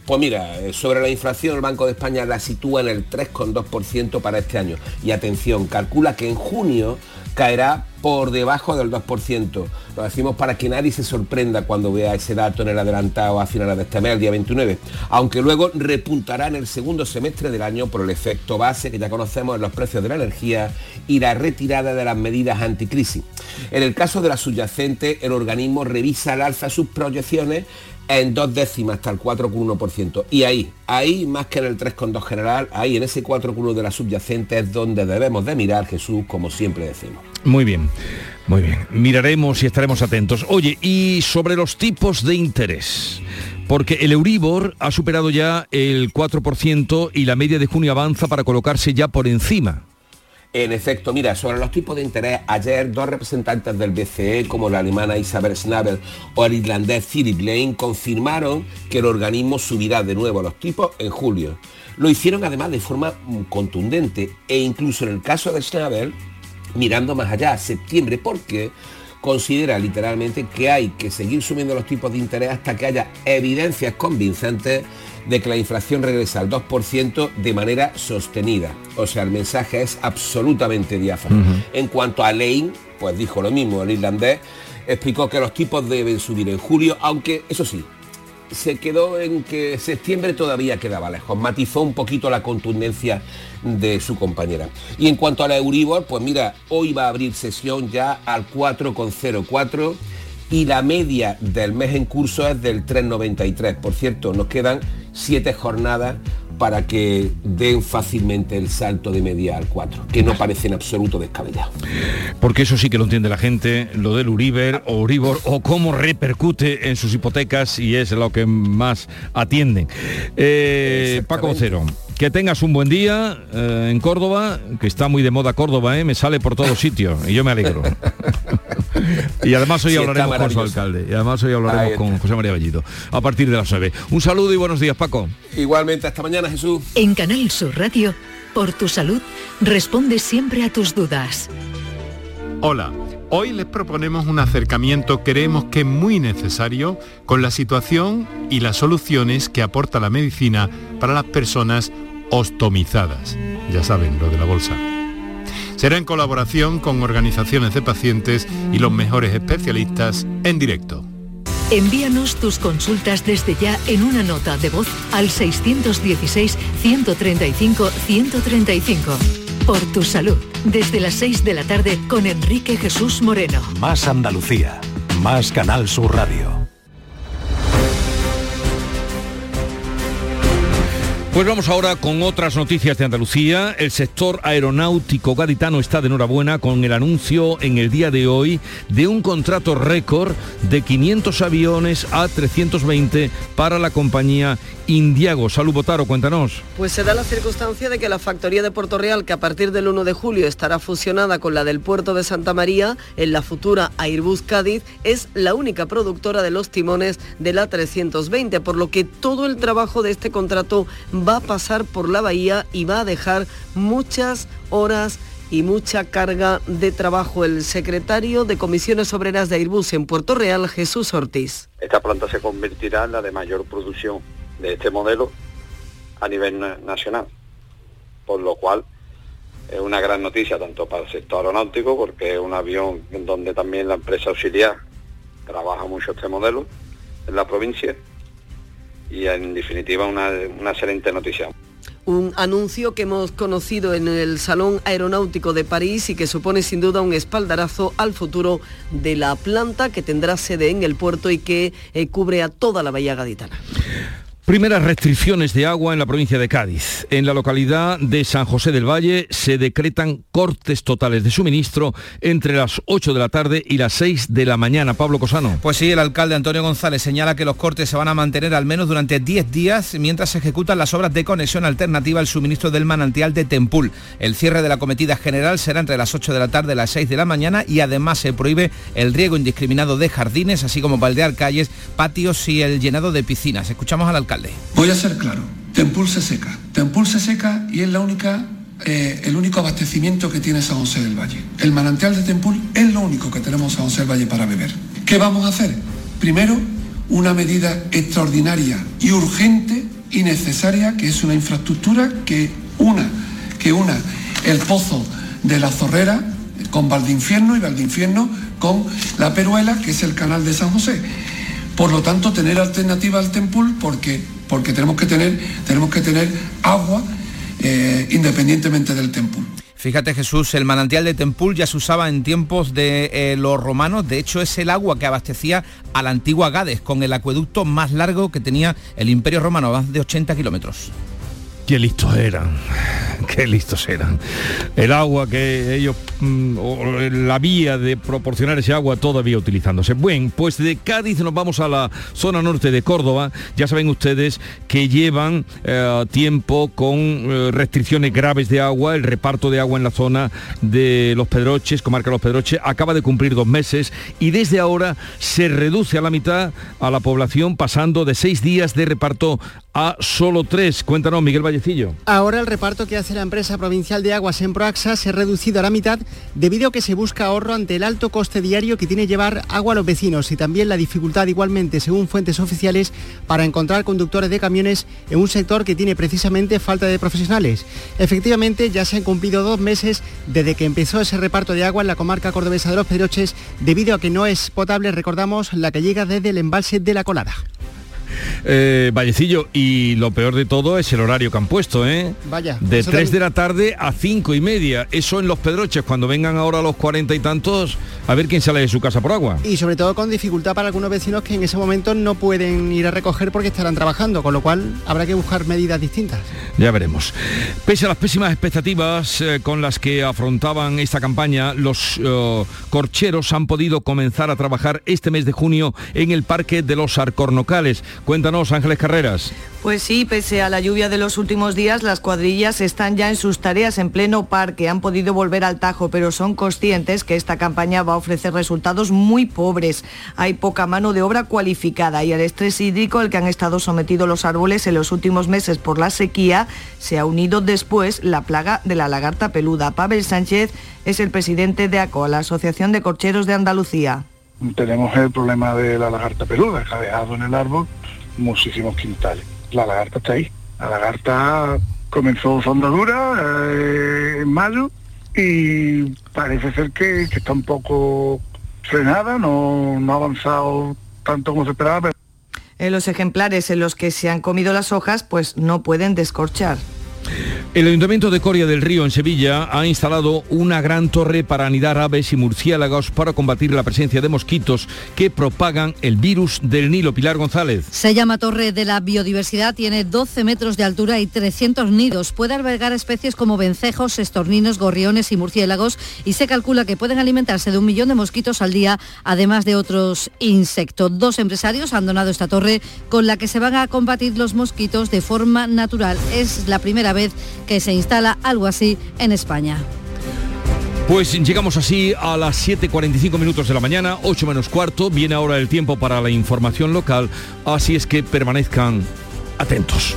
Pues mira, eh, sobre la inflación el Banco de España la sitúa en el 3,2% para este año. Y atención, calcula que en junio caerá por debajo del 2%. Lo decimos para que nadie se sorprenda cuando vea ese dato en el adelantado a finales de este mes, el día 29, aunque luego repuntará en el segundo semestre del año por el efecto base que ya conocemos en los precios de la energía y la retirada de las medidas anticrisis. En el caso de la subyacente, el organismo revisa al alza sus proyecciones en dos décimas hasta el 4,1%. Y ahí, ahí más que en el 3,2 general, ahí en ese 4,1 de la subyacente es donde debemos de mirar Jesús, como siempre decimos. Muy bien, muy bien. Miraremos y estaremos atentos. Oye, y sobre los tipos de interés. Porque el Euribor ha superado ya el 4% y la media de junio avanza para colocarse ya por encima. En efecto, mira, sobre los tipos de interés, ayer dos representantes del BCE, como la alemana Isabel Schnabel o el irlandés Philip Lane, confirmaron que el organismo subirá de nuevo los tipos en julio. Lo hicieron además de forma mm, contundente e incluso en el caso de Schnabel, mirando más allá, a septiembre, porque considera literalmente que hay que seguir subiendo los tipos de interés hasta que haya evidencias convincentes de que la inflación regresa al 2% de manera sostenida. O sea, el mensaje es absolutamente diáfano. En cuanto a Lane, pues dijo lo mismo, el irlandés explicó que los tipos deben subir en julio, aunque eso sí, se quedó en que septiembre todavía quedaba lejos, matizó un poquito la contundencia de su compañera. Y en cuanto a la Euribor, pues mira, hoy va a abrir sesión ya al 4,04 y la media del mes en curso es del 3,93. Por cierto, nos quedan siete jornadas para que den fácilmente el salto de media al 4, que no parece en absoluto descabellado. Porque eso sí que lo entiende la gente, lo del Uriber o Uribor, o cómo repercute en sus hipotecas y es lo que más atienden. Eh, Paco Cero. Que tengas un buen día eh, en Córdoba, que está muy de moda Córdoba, ¿eh? me sale por todos sitios y yo me alegro. y además hoy hablaremos con su alcalde. Y además hoy hablaremos con José María Bellido a partir de las 9. Un saludo y buenos días, Paco. Igualmente, hasta mañana, Jesús. En Canal Sur Radio, por tu salud, responde siempre a tus dudas. Hola. Hoy les proponemos un acercamiento creemos que muy necesario con la situación y las soluciones que aporta la medicina para las personas ostomizadas. Ya saben, lo de la bolsa. Será en colaboración con organizaciones de pacientes y los mejores especialistas en directo. Envíanos tus consultas desde ya en una nota de voz al 616-135-135 por tu salud. Desde las 6 de la tarde con Enrique Jesús Moreno. Más Andalucía. Más Canal Sur Radio. Pues vamos ahora con otras noticias de Andalucía. El sector aeronáutico gaditano está de enhorabuena con el anuncio en el día de hoy de un contrato récord de 500 aviones A320 para la compañía Indiago. Salud Botaro, cuéntanos. Pues se da la circunstancia de que la factoría de Puerto Real, que a partir del 1 de julio estará fusionada con la del puerto de Santa María, en la futura Airbus Cádiz, es la única productora de los timones de la 320, por lo que todo el trabajo de este contrato a pasar por la bahía y va a dejar muchas horas y mucha carga de trabajo. El secretario de Comisiones Obreras de Airbus en Puerto Real, Jesús Ortiz. Esta planta se convertirá en la de mayor producción de este modelo a nivel nacional, por lo cual es una gran noticia tanto para el sector aeronáutico, porque es un avión donde también la empresa auxiliar trabaja mucho este modelo en la provincia y en definitiva una, excelente noticia. Un anuncio que hemos conocido en el Salón Aeronáutico de París y que supone sin duda un espaldarazo al futuro de la planta que tendrá sede en el puerto y que eh, cubre a toda la bahía gaditana. Primeras restricciones de agua en la provincia de Cádiz. En la localidad de San José del Valle se decretan cortes totales de suministro entre las 8 de la tarde y las 6 de la mañana. Pablo Cosano. Pues sí, el alcalde Antonio González señala que los cortes se van a mantener al menos durante 10 días mientras se ejecutan las obras de conexión alternativa al suministro del manantial de Tempul. El cierre de la cometida general será entre las 8 de la tarde y las 6 de la mañana y además se prohíbe el riego indiscriminado de jardines, así como baldear calles, patios y el llenado de piscinas. Escuchamos al alcalde. Voy a ser claro, Tempul se seca. Tempul se seca y es la única, eh, el único abastecimiento que tiene San José del Valle. El manantial de Tempul es lo único que tenemos San José del Valle para beber. ¿Qué vamos a hacer? Primero, una medida extraordinaria y urgente y necesaria, que es una infraestructura que una, que una el pozo de la Zorrera con Valdinfierno y Valdinfierno con la Peruela, que es el canal de San José. Por lo tanto, tener alternativa al Tempul porque porque tenemos que tener, tenemos que tener agua eh, independientemente del Tempul. Fíjate Jesús, el manantial de Tempul ya se usaba en tiempos de eh, los romanos, de hecho es el agua que abastecía a la antigua Gades, con el acueducto más largo que tenía el Imperio Romano, más de 80 kilómetros. Qué listos eran, qué listos eran. El agua que ellos, mm, la vía de proporcionar ese agua todavía utilizándose. Bueno, pues de Cádiz nos vamos a la zona norte de Córdoba. Ya saben ustedes que llevan eh, tiempo con eh, restricciones graves de agua. El reparto de agua en la zona de Los Pedroches, comarca Los Pedroches, acaba de cumplir dos meses y desde ahora se reduce a la mitad a la población pasando de seis días de reparto a solo tres. Cuéntanos, Miguel Vallecillo. Ahora el reparto que hace la empresa provincial de aguas en Proaxa se ha reducido a la mitad debido a que se busca ahorro ante el alto coste diario que tiene llevar agua a los vecinos y también la dificultad igualmente, según fuentes oficiales, para encontrar conductores de camiones en un sector que tiene precisamente falta de profesionales. Efectivamente, ya se han cumplido dos meses desde que empezó ese reparto de agua en la comarca cordobesa de los Pedroches, debido a que no es potable, recordamos, la que llega desde el embalse de la Colada. Eh, Vallecillo, y lo peor de todo es el horario que han puesto, ¿eh? Vaya. De 3 de la tarde a 5 y media. Eso en los Pedroches, cuando vengan ahora los 40 y tantos, a ver quién sale de su casa por agua. Y sobre todo con dificultad para algunos vecinos que en ese momento no pueden ir a recoger porque estarán trabajando, con lo cual habrá que buscar medidas distintas. Ya veremos. Pese a las pésimas expectativas eh, con las que afrontaban esta campaña, los eh, corcheros han podido comenzar a trabajar este mes de junio en el Parque de los Arcornocales. Cuéntanos, Ángeles Carreras. Pues sí, pese a la lluvia de los últimos días, las cuadrillas están ya en sus tareas en pleno parque, han podido volver al Tajo, pero son conscientes que esta campaña va a ofrecer resultados muy pobres. Hay poca mano de obra cualificada y al estrés hídrico al que han estado sometidos los árboles en los últimos meses por la sequía, se ha unido después la plaga de la lagarta peluda. Pavel Sánchez es el presidente de ACO, la Asociación de Corcheros de Andalucía. Tenemos el problema de la lagarta peluda, que ha dejado en el árbol muchísimos quintales. La lagarta está ahí. La lagarta comenzó su andadura eh, en mayo y parece ser que, está un poco frenada, no, no ha avanzado tanto como se esperaba. En los ejemplares en los que se han comido las hojas, pues no pueden descorchar. El Ayuntamiento de Coria del Río, en Sevilla, ha instalado una gran torre para anidar aves y murciélagos para combatir la presencia de mosquitos que propagan el virus del Nilo. Pilar González. Se llama Torre de la Biodiversidad, tiene 12 metros de altura y 300 nidos. Puede albergar especies como vencejos, estorninos, gorriones y murciélagos y se calcula que pueden alimentarse de un millón de mosquitos al día, además de otros insectos. Dos empresarios han donado esta torre con la que se van a combatir los mosquitos de forma natural. Es la primera vez que se instala algo así en España. Pues llegamos así a las 7.45 minutos de la mañana, 8 menos cuarto, viene ahora el tiempo para la información local, así es que permanezcan atentos.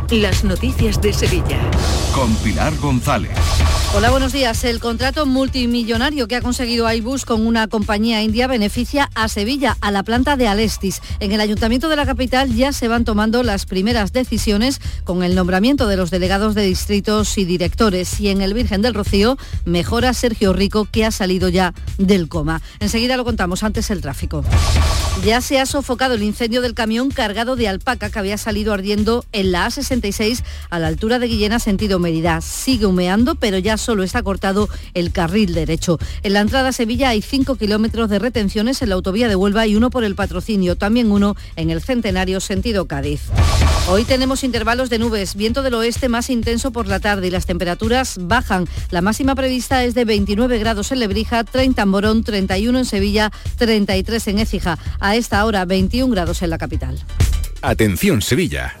las noticias de Sevilla. Con Pilar González. Hola, buenos días. El contrato multimillonario que ha conseguido Airbus con una compañía india beneficia a Sevilla, a la planta de Alestis. En el ayuntamiento de la capital ya se van tomando las primeras decisiones con el nombramiento de los delegados de distritos y directores. Y en el Virgen del Rocío mejora Sergio Rico, que ha salido ya del coma. Enseguida lo contamos, antes el tráfico. Ya se ha sofocado el incendio del camión cargado de alpaca que había salido ardiendo en la A66 a la altura de Guillena, sentido Mérida. Sigue humeando, pero ya solo está cortado el carril derecho. En la entrada a Sevilla hay 5 kilómetros de retenciones en la autovía de Huelva y uno por el patrocinio, también uno en el Centenario sentido Cádiz. Hoy tenemos intervalos de nubes, viento del oeste más intenso por la tarde y las temperaturas bajan. La máxima prevista es de 29 grados en Lebrija, 30 en Morón, 31 en Sevilla, 33 en Écija. A esta hora 21 grados en la capital. Atención Sevilla.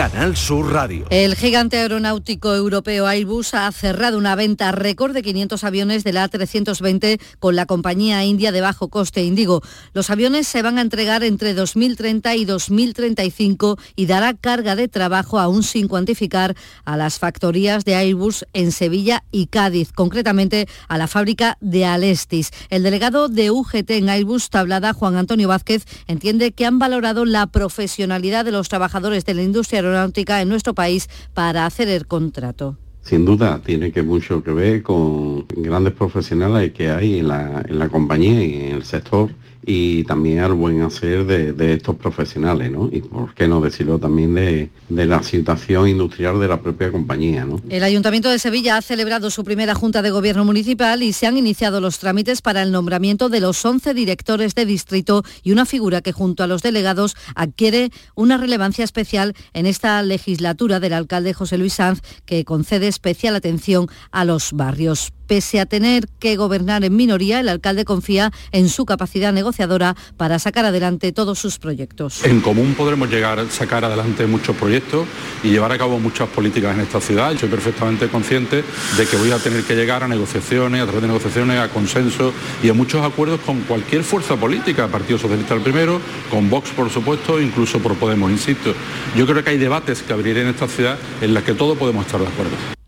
Canal Sur Radio. El gigante aeronáutico europeo Airbus ha cerrado una venta récord de 500 aviones de la A320 con la compañía india de bajo coste Indigo. Los aviones se van a entregar entre 2030 y 2035 y dará carga de trabajo aún sin cuantificar a las factorías de Airbus en Sevilla y Cádiz, concretamente a la fábrica de Alestis. El delegado de UGT en Airbus, Tablada, Juan Antonio Vázquez, entiende que han valorado la profesionalidad de los trabajadores de la industria aeronáutica en nuestro país para hacer el contrato. Sin duda, tiene que mucho que ver con grandes profesionales que hay en la, en la compañía y en el sector y también al buen hacer de, estos profesionales, ¿no? Y por qué no decirlo también de, de la situación industrial de la propia compañía, ¿no? El Ayuntamiento de Sevilla ha celebrado su primera Junta de Gobierno Municipal y se han iniciado los trámites para el nombramiento de los 11 directores de distrito y una figura que junto a los delegados adquiere una relevancia especial en esta legislatura del alcalde José Luis Sanz, que concede especial atención a los barrios. Pese a tener que gobernar en minoría, el alcalde confía en su capacidad negociadora para sacar adelante todos sus proyectos. En común podremos llegar a sacar adelante muchos proyectos y llevar a cabo muchas políticas en esta ciudad. Soy perfectamente consciente de que voy a tener que llegar a negociaciones, a través de negociaciones, a consenso y a muchos acuerdos con cualquier fuerza política, Partido Socialista el primero, con Vox por supuesto, incluso por Podemos, insisto. Yo creo que hay debates que abrir en esta ciudad en las que todos podemos estar de acuerdo.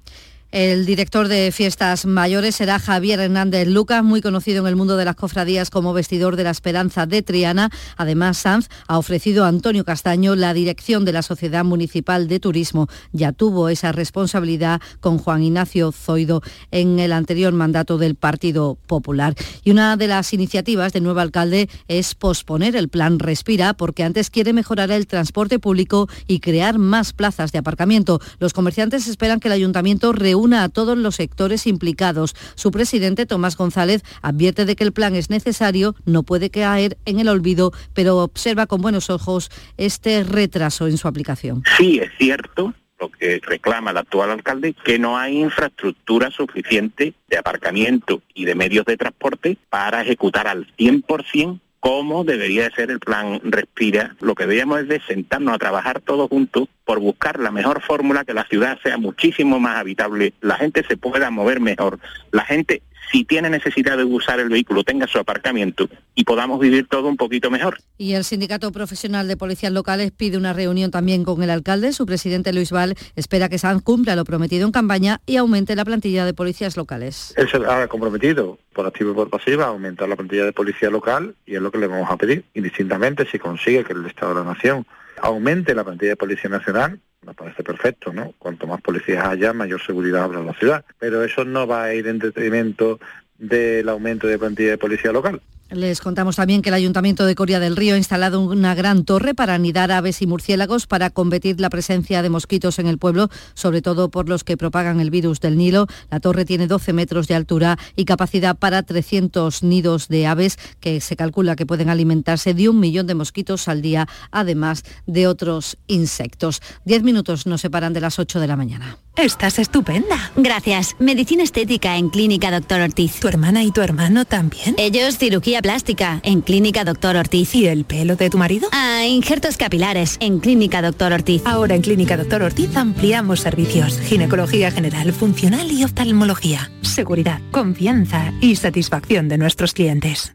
El director de fiestas mayores será Javier Hernández Lucas, muy conocido en el mundo de las cofradías como vestidor de la Esperanza de Triana. Además, Sanz ha ofrecido a Antonio Castaño la dirección de la Sociedad Municipal de Turismo. Ya tuvo esa responsabilidad con Juan Ignacio Zoido en el anterior mandato del Partido Popular. Y una de las iniciativas del nuevo alcalde es posponer el plan Respira, porque antes quiere mejorar el transporte público y crear más plazas de aparcamiento. Los comerciantes esperan que el ayuntamiento reúna a todos los sectores implicados. Su presidente, Tomás González, advierte de que el plan es necesario, no puede caer en el olvido, pero observa con buenos ojos este retraso en su aplicación. Sí, es cierto lo que reclama el actual alcalde, que no hay infraestructura suficiente de aparcamiento y de medios de transporte para ejecutar al 100% cómo debería de ser el plan Respira. Lo que deberíamos es de sentarnos a trabajar todos juntos por buscar la mejor fórmula que la ciudad sea muchísimo más habitable, la gente se pueda mover mejor, la gente si tiene necesidad de usar el vehículo tenga su aparcamiento y podamos vivir todo un poquito mejor. Y el Sindicato Profesional de Policías Locales pide una reunión también con el alcalde. Su presidente Luis Val espera que Sanz cumpla lo prometido en campaña y aumente la plantilla de policías locales. Él se ha comprometido por activo y por pasiva a aumentar la plantilla de policía local y es lo que le vamos a pedir. Indistintamente si consigue que el Estado de la Nación aumente la plantilla de Policía Nacional, me parece perfecto, ¿no? Cuanto más policías haya, mayor seguridad habrá en la ciudad. Pero eso no va a ir en detrimento del aumento de plantilla de policía local. Les contamos también que el Ayuntamiento de Coria del Río ha instalado una gran torre para anidar aves y murciélagos para combatir la presencia de mosquitos en el pueblo, sobre todo por los que propagan el virus del Nilo. La torre tiene 12 metros de altura y capacidad para 300 nidos de aves que se calcula que pueden alimentarse de un millón de mosquitos al día, además de otros insectos. Diez minutos nos separan de las 8 de la mañana. Estás estupenda. Gracias. Medicina estética en Clínica Doctor Ortiz. ¿Tu hermana y tu hermano también? Ellos cirugía plástica en Clínica Doctor Ortiz. ¿Y el pelo de tu marido? Ah, injertos capilares en Clínica Doctor Ortiz. Ahora en Clínica Doctor Ortiz ampliamos servicios. Ginecología general, funcional y oftalmología. Seguridad, confianza y satisfacción de nuestros clientes.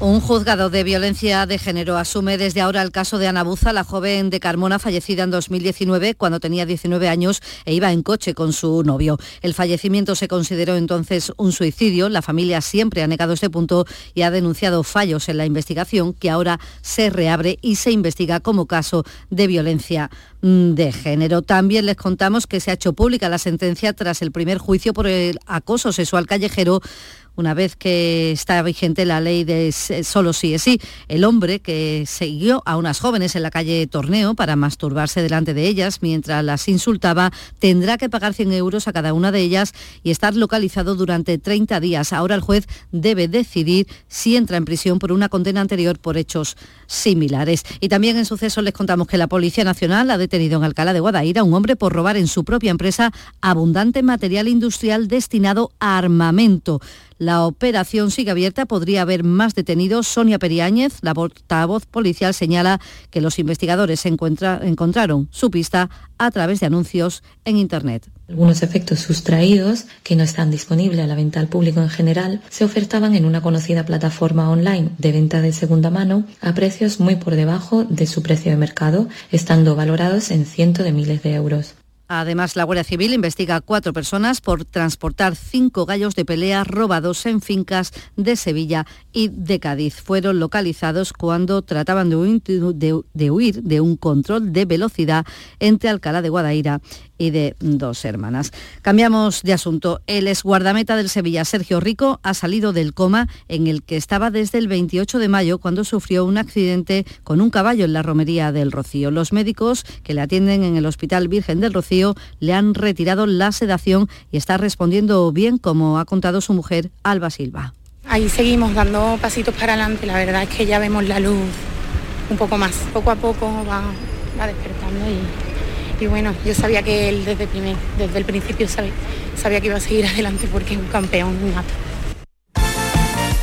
Un juzgado de violencia de género asume desde ahora el caso de Ana Buza, la joven de Carmona fallecida en 2019 cuando tenía 19 años e iba en coche con su novio. El fallecimiento se consideró entonces un suicidio. La familia siempre ha negado este punto y ha denunciado fallos en la investigación que ahora se reabre y se investiga como caso de violencia mm, de género. También les contamos que se ha hecho pública la sentencia tras el primer juicio por el acoso sexual callejero una vez que está vigente la ley de solo sí es sí. El hombre que siguió a unas jóvenes en la calle Torneo para masturbarse delante de ellas mientras las insultaba tendrá que pagar 100 euros a cada una de ellas y estar localizado durante 30 días. Ahora el juez debe decidir si entra en prisión por una condena anterior por hechos similares. Y también en sucesos les contamos que la Policía Nacional ha detenido en Alcalá de Guadaira a un hombre por robar en su propia empresa abundante material industrial destinado a armamento. La operación sigue abierta, podría haber más detenidos. Sonia Periáñez, la portavoz policial, señala que los investigadores encontraron su pista a través de anuncios en Internet. Algunos efectos sustraídos, que no están disponibles a la venta al público en general, se ofertaban en una conocida plataforma online de venta de segunda mano a precios muy por debajo de su precio de mercado, estando valorados en cientos de miles de euros. Además, la Guardia Civil investiga a cuatro personas por transportar cinco gallos de pelea robados en fincas de Sevilla y de Cádiz. Fueron localizados cuando trataban de huir de, un control de velocidad entre Alcalá de Guadaira y de dos hermanas. Cambiamos de asunto. El exguardameta del Sevilla, Sergio Rico, ha salido del coma en el que estaba desde el 28 de mayo cuando sufrió un accidente con un caballo en la romería del Rocío. Los médicos que le atienden en el Hospital Virgen del Rocío le han retirado la sedación y está respondiendo bien, como ha contado su mujer, Alba Silva. Ahí seguimos dando pasitos para adelante. La verdad es que ya vemos la luz un poco más. Poco a poco va, va despertando y y bueno, yo sabía que él desde, desde el principio sabía, sabía que iba a seguir adelante porque es un campeón nato.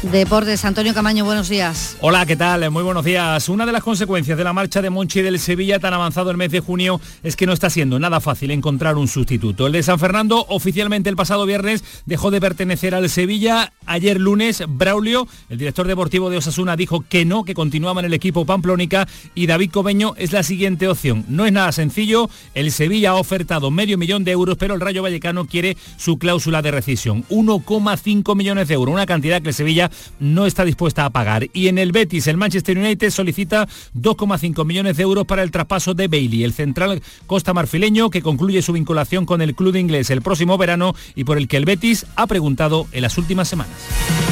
Deportes, Antonio Camaño, buenos días. Hola, ¿qué tal? Muy buenos días. Una de las consecuencias de la marcha de Monchi del Sevilla tan avanzado el mes de junio es que no está siendo nada fácil encontrar un sustituto. El de San Fernando oficialmente el pasado viernes dejó de pertenecer al Sevilla. Ayer lunes, Braulio, el director deportivo de Osasuna, dijo que no, que continuaba en el equipo Pamplónica y David Cobeño es la siguiente opción. No es nada sencillo, el Sevilla ha ofertado medio millón de euros, pero el Rayo Vallecano quiere su cláusula de rescisión. 1,5 millones de euros, una cantidad que el Sevilla no está dispuesta a pagar. Y en el Betis, el Manchester United solicita 2,5 millones de euros para el traspaso de Bailey, el central costa marfileño que concluye su vinculación con el club inglés el próximo verano y por el que el Betis ha preguntado en las últimas semanas.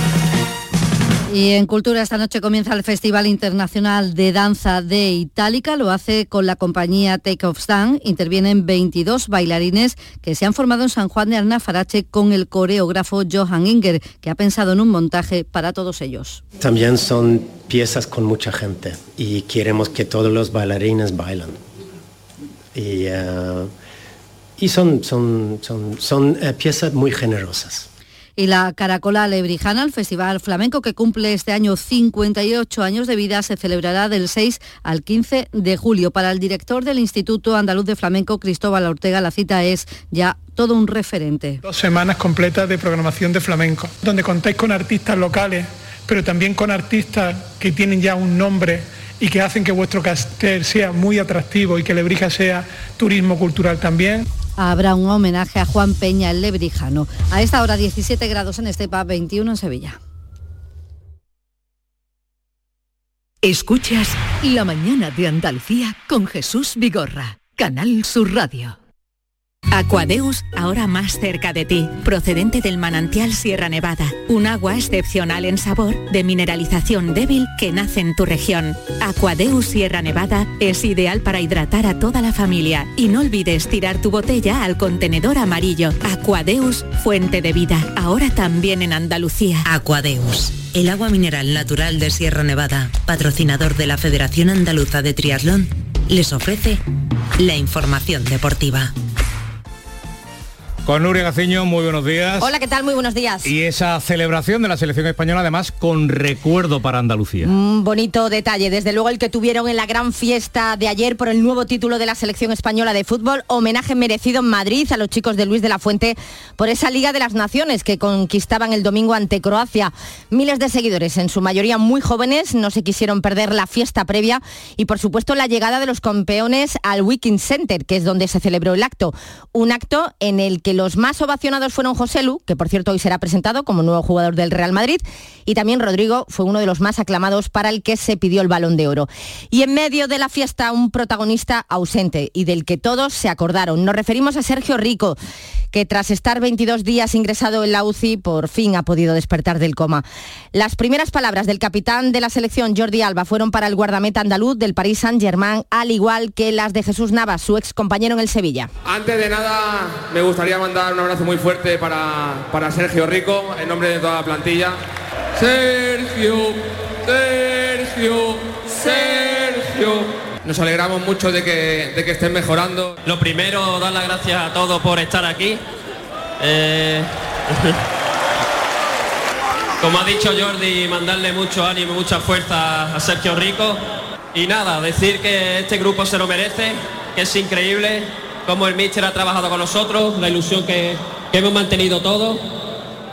Y en Cultura esta noche comienza el Festival Internacional de Danza de Itálica. Lo hace con la compañía Take Off Stand. Intervienen 22 bailarines que se han formado en San Juan de Arnafarache con el coreógrafo Johan Inger, que ha pensado en un montaje para todos ellos. También son piezas con mucha gente y queremos que todos los bailarines bailen. Y, eh, y son, son, son, son eh, piezas muy generosas y la Caracola Lebrijana, el festival flamenco que cumple este año 58 años de vida, se celebrará del 6 al 15 de julio. Para el director del Instituto Andaluz de Flamenco, Cristóbal Ortega, la cita es ya todo un referente. Dos semanas completas de programación de flamenco, donde contáis con artistas locales, pero también con artistas que tienen ya un nombre y que hacen que vuestro castel sea muy atractivo y que Lebrija sea turismo cultural también habrá un homenaje a Juan Peña el Lebrijano. A esta hora 17 grados en Estepa, 21 en Sevilla. Escuchas La mañana de Andalucía con Jesús Vigorra, Canal Sur Radio. Aquadeus, ahora más cerca de ti, procedente del manantial Sierra Nevada, un agua excepcional en sabor, de mineralización débil que nace en tu región. Aquadeus Sierra Nevada es ideal para hidratar a toda la familia y no olvides tirar tu botella al contenedor amarillo. Aquadeus, fuente de vida, ahora también en Andalucía. Aquadeus, el agua mineral natural de Sierra Nevada, patrocinador de la Federación Andaluza de Triatlón, les ofrece la información deportiva. Con Nuria Gaciño, muy buenos días. Hola, ¿qué tal? Muy buenos días. Y esa celebración de la selección española, además, con recuerdo para Andalucía. Un bonito detalle, desde luego el que tuvieron en la gran fiesta de ayer por el nuevo título de la selección española de fútbol, homenaje merecido en Madrid a los chicos de Luis de la Fuente por esa Liga de las Naciones que conquistaban el domingo ante Croacia. Miles de seguidores, en su mayoría muy jóvenes, no se quisieron perder la fiesta previa y, por supuesto, la llegada de los campeones al Weekend Center, que es donde se celebró el acto. Un acto en el que los más ovacionados fueron José Lu, que por cierto hoy será presentado como nuevo jugador del Real Madrid, y también Rodrigo fue uno de los más aclamados para el que se pidió el balón de oro. Y en medio de la fiesta un protagonista ausente y del que todos se acordaron. Nos referimos a Sergio Rico, que tras estar 22 días ingresado en la UCI, por fin ha podido despertar del coma. Las primeras palabras del capitán de la selección, Jordi Alba, fueron para el guardameta andaluz del Paris Saint-Germain, al igual que las de Jesús Navas, su ex compañero en el Sevilla. Antes de nada, me gustaría mandar un abrazo muy fuerte para, para Sergio Rico, en nombre de toda la plantilla. Sergio, Sergio, Sergio. Nos alegramos mucho de que, de que estén mejorando. Lo primero, dar las gracias a todos por estar aquí. Eh, como ha dicho Jordi, mandarle mucho ánimo mucha fuerza a Sergio Rico. Y nada, decir que este grupo se lo merece, que es increíble cómo el míster ha trabajado con nosotros, la ilusión que, hemos mantenido todos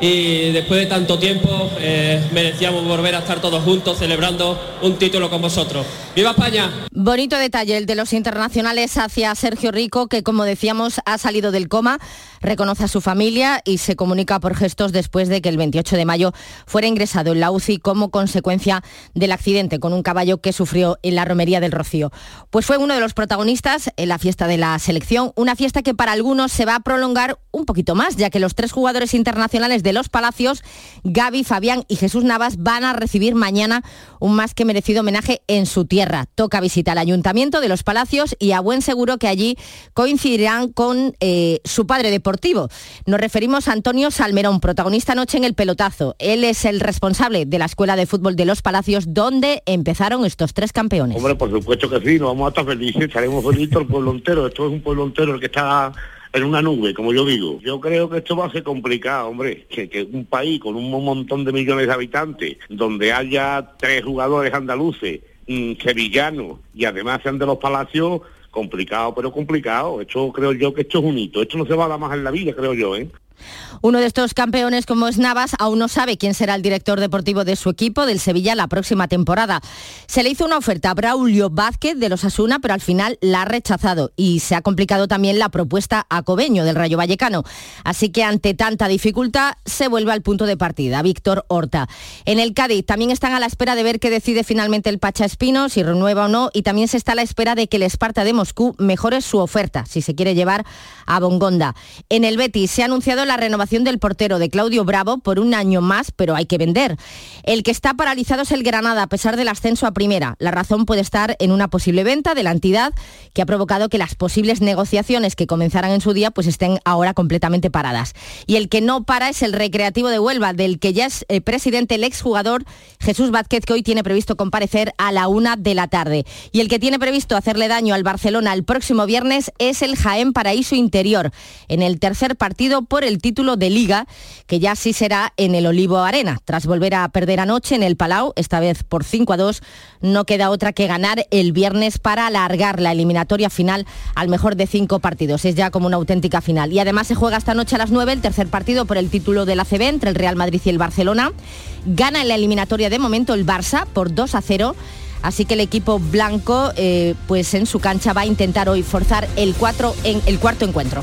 y después de tanto tiempo eh, merecíamos volver a estar todos juntos celebrando un título con vosotros. ¡Viva España! Bonito detalle el de los internacionales hacia Sergio Rico, que como decíamos ha salido del coma, reconoce a su familia y se comunica por gestos después de que el 28 de mayo fuera ingresado en la UCI como consecuencia del accidente con un caballo que sufrió en la romería del Rocío. Pues fue uno de los protagonistas en la fiesta de la selección, una fiesta que para algunos se va a prolongar un poquito más, ya que los tres jugadores internacionales de los Palacios, Gaby, Fabián y Jesús Navas van a recibir mañana un más que merecido homenaje en su tierra. Toca visitar al Ayuntamiento de los Palacios y a buen seguro que allí coincidirán con eh, su padre Nos referimos a Antonio Salmerón, protagonista anoche en el pelotazo. Él es el responsable de la Escuela de Fútbol de los Palacios, donde empezaron estos tres campeones. Hombre, por supuesto que sí, nos vamos a estar felices, estaremos felices el pueblo entero. Esto es un pueblo entero el que está en una nube, como yo digo. Yo creo que esto va a ser complicado, hombre, que, que un país con un montón de millones de habitantes, donde haya tres jugadores andaluces, mm, sevillanos, y además sean de los palacios, complicado, pero complicado. Esto creo yo que esto es un hito. Esto no se va a dar más en la vida, creo yo, ¿eh? Uno de estos campeones como es Navas aún no sabe quién será el director deportivo de su equipo del Sevilla la próxima temporada. Se le hizo una oferta a Braulio Vázquez de los Asuna, pero al final la ha rechazado y se ha complicado también la propuesta a Cobeño del Rayo Vallecano. Así que ante tanta dificultad se vuelve al punto de partida, Víctor Horta. En el Cádiz también están a la espera de ver qué decide finalmente el Pacha Espino, si renueva o no, y también se está a la espera de que el Esparta de Moscú mejore su oferta, si se quiere llevar a Bongonda. En el Betis se ha anunciado la renovación del portero de Claudio Bravo por un año más, pero hay que vender. El que está paralizado es el Granada, a pesar del ascenso a primera. La razón puede estar en una posible venta de la entidad que ha provocado que las posibles negociaciones que comenzaran en su día pues estén ahora completamente paradas. Y el que no para es el Recreativo de Huelva, del que ya es eh, presidente el exjugador Jesús Vázquez, que hoy tiene previsto comparecer a la una de la tarde. Y el que tiene previsto hacerle daño al Barcelona el próximo viernes es el Jaén Paraíso Interior, en el tercer partido por el título de Liga, que ya sí será en el Olivo Arena. Tras volver a perder anoche en el Palau, esta vez por 5 a 2, no queda otra que ganar el viernes para alargar la eliminatoria final al mejor de cinco partidos. Es ya como una auténtica final. Y además se juega esta noche a las 9 el tercer partido por el título de la CB entre el Real Madrid y el Barcelona. Gana en la eliminatoria de momento el Barça por 2 a 0. Así que el equipo blanco, eh, pues en su cancha va a intentar hoy forzar el, en, el cuarto encuentro.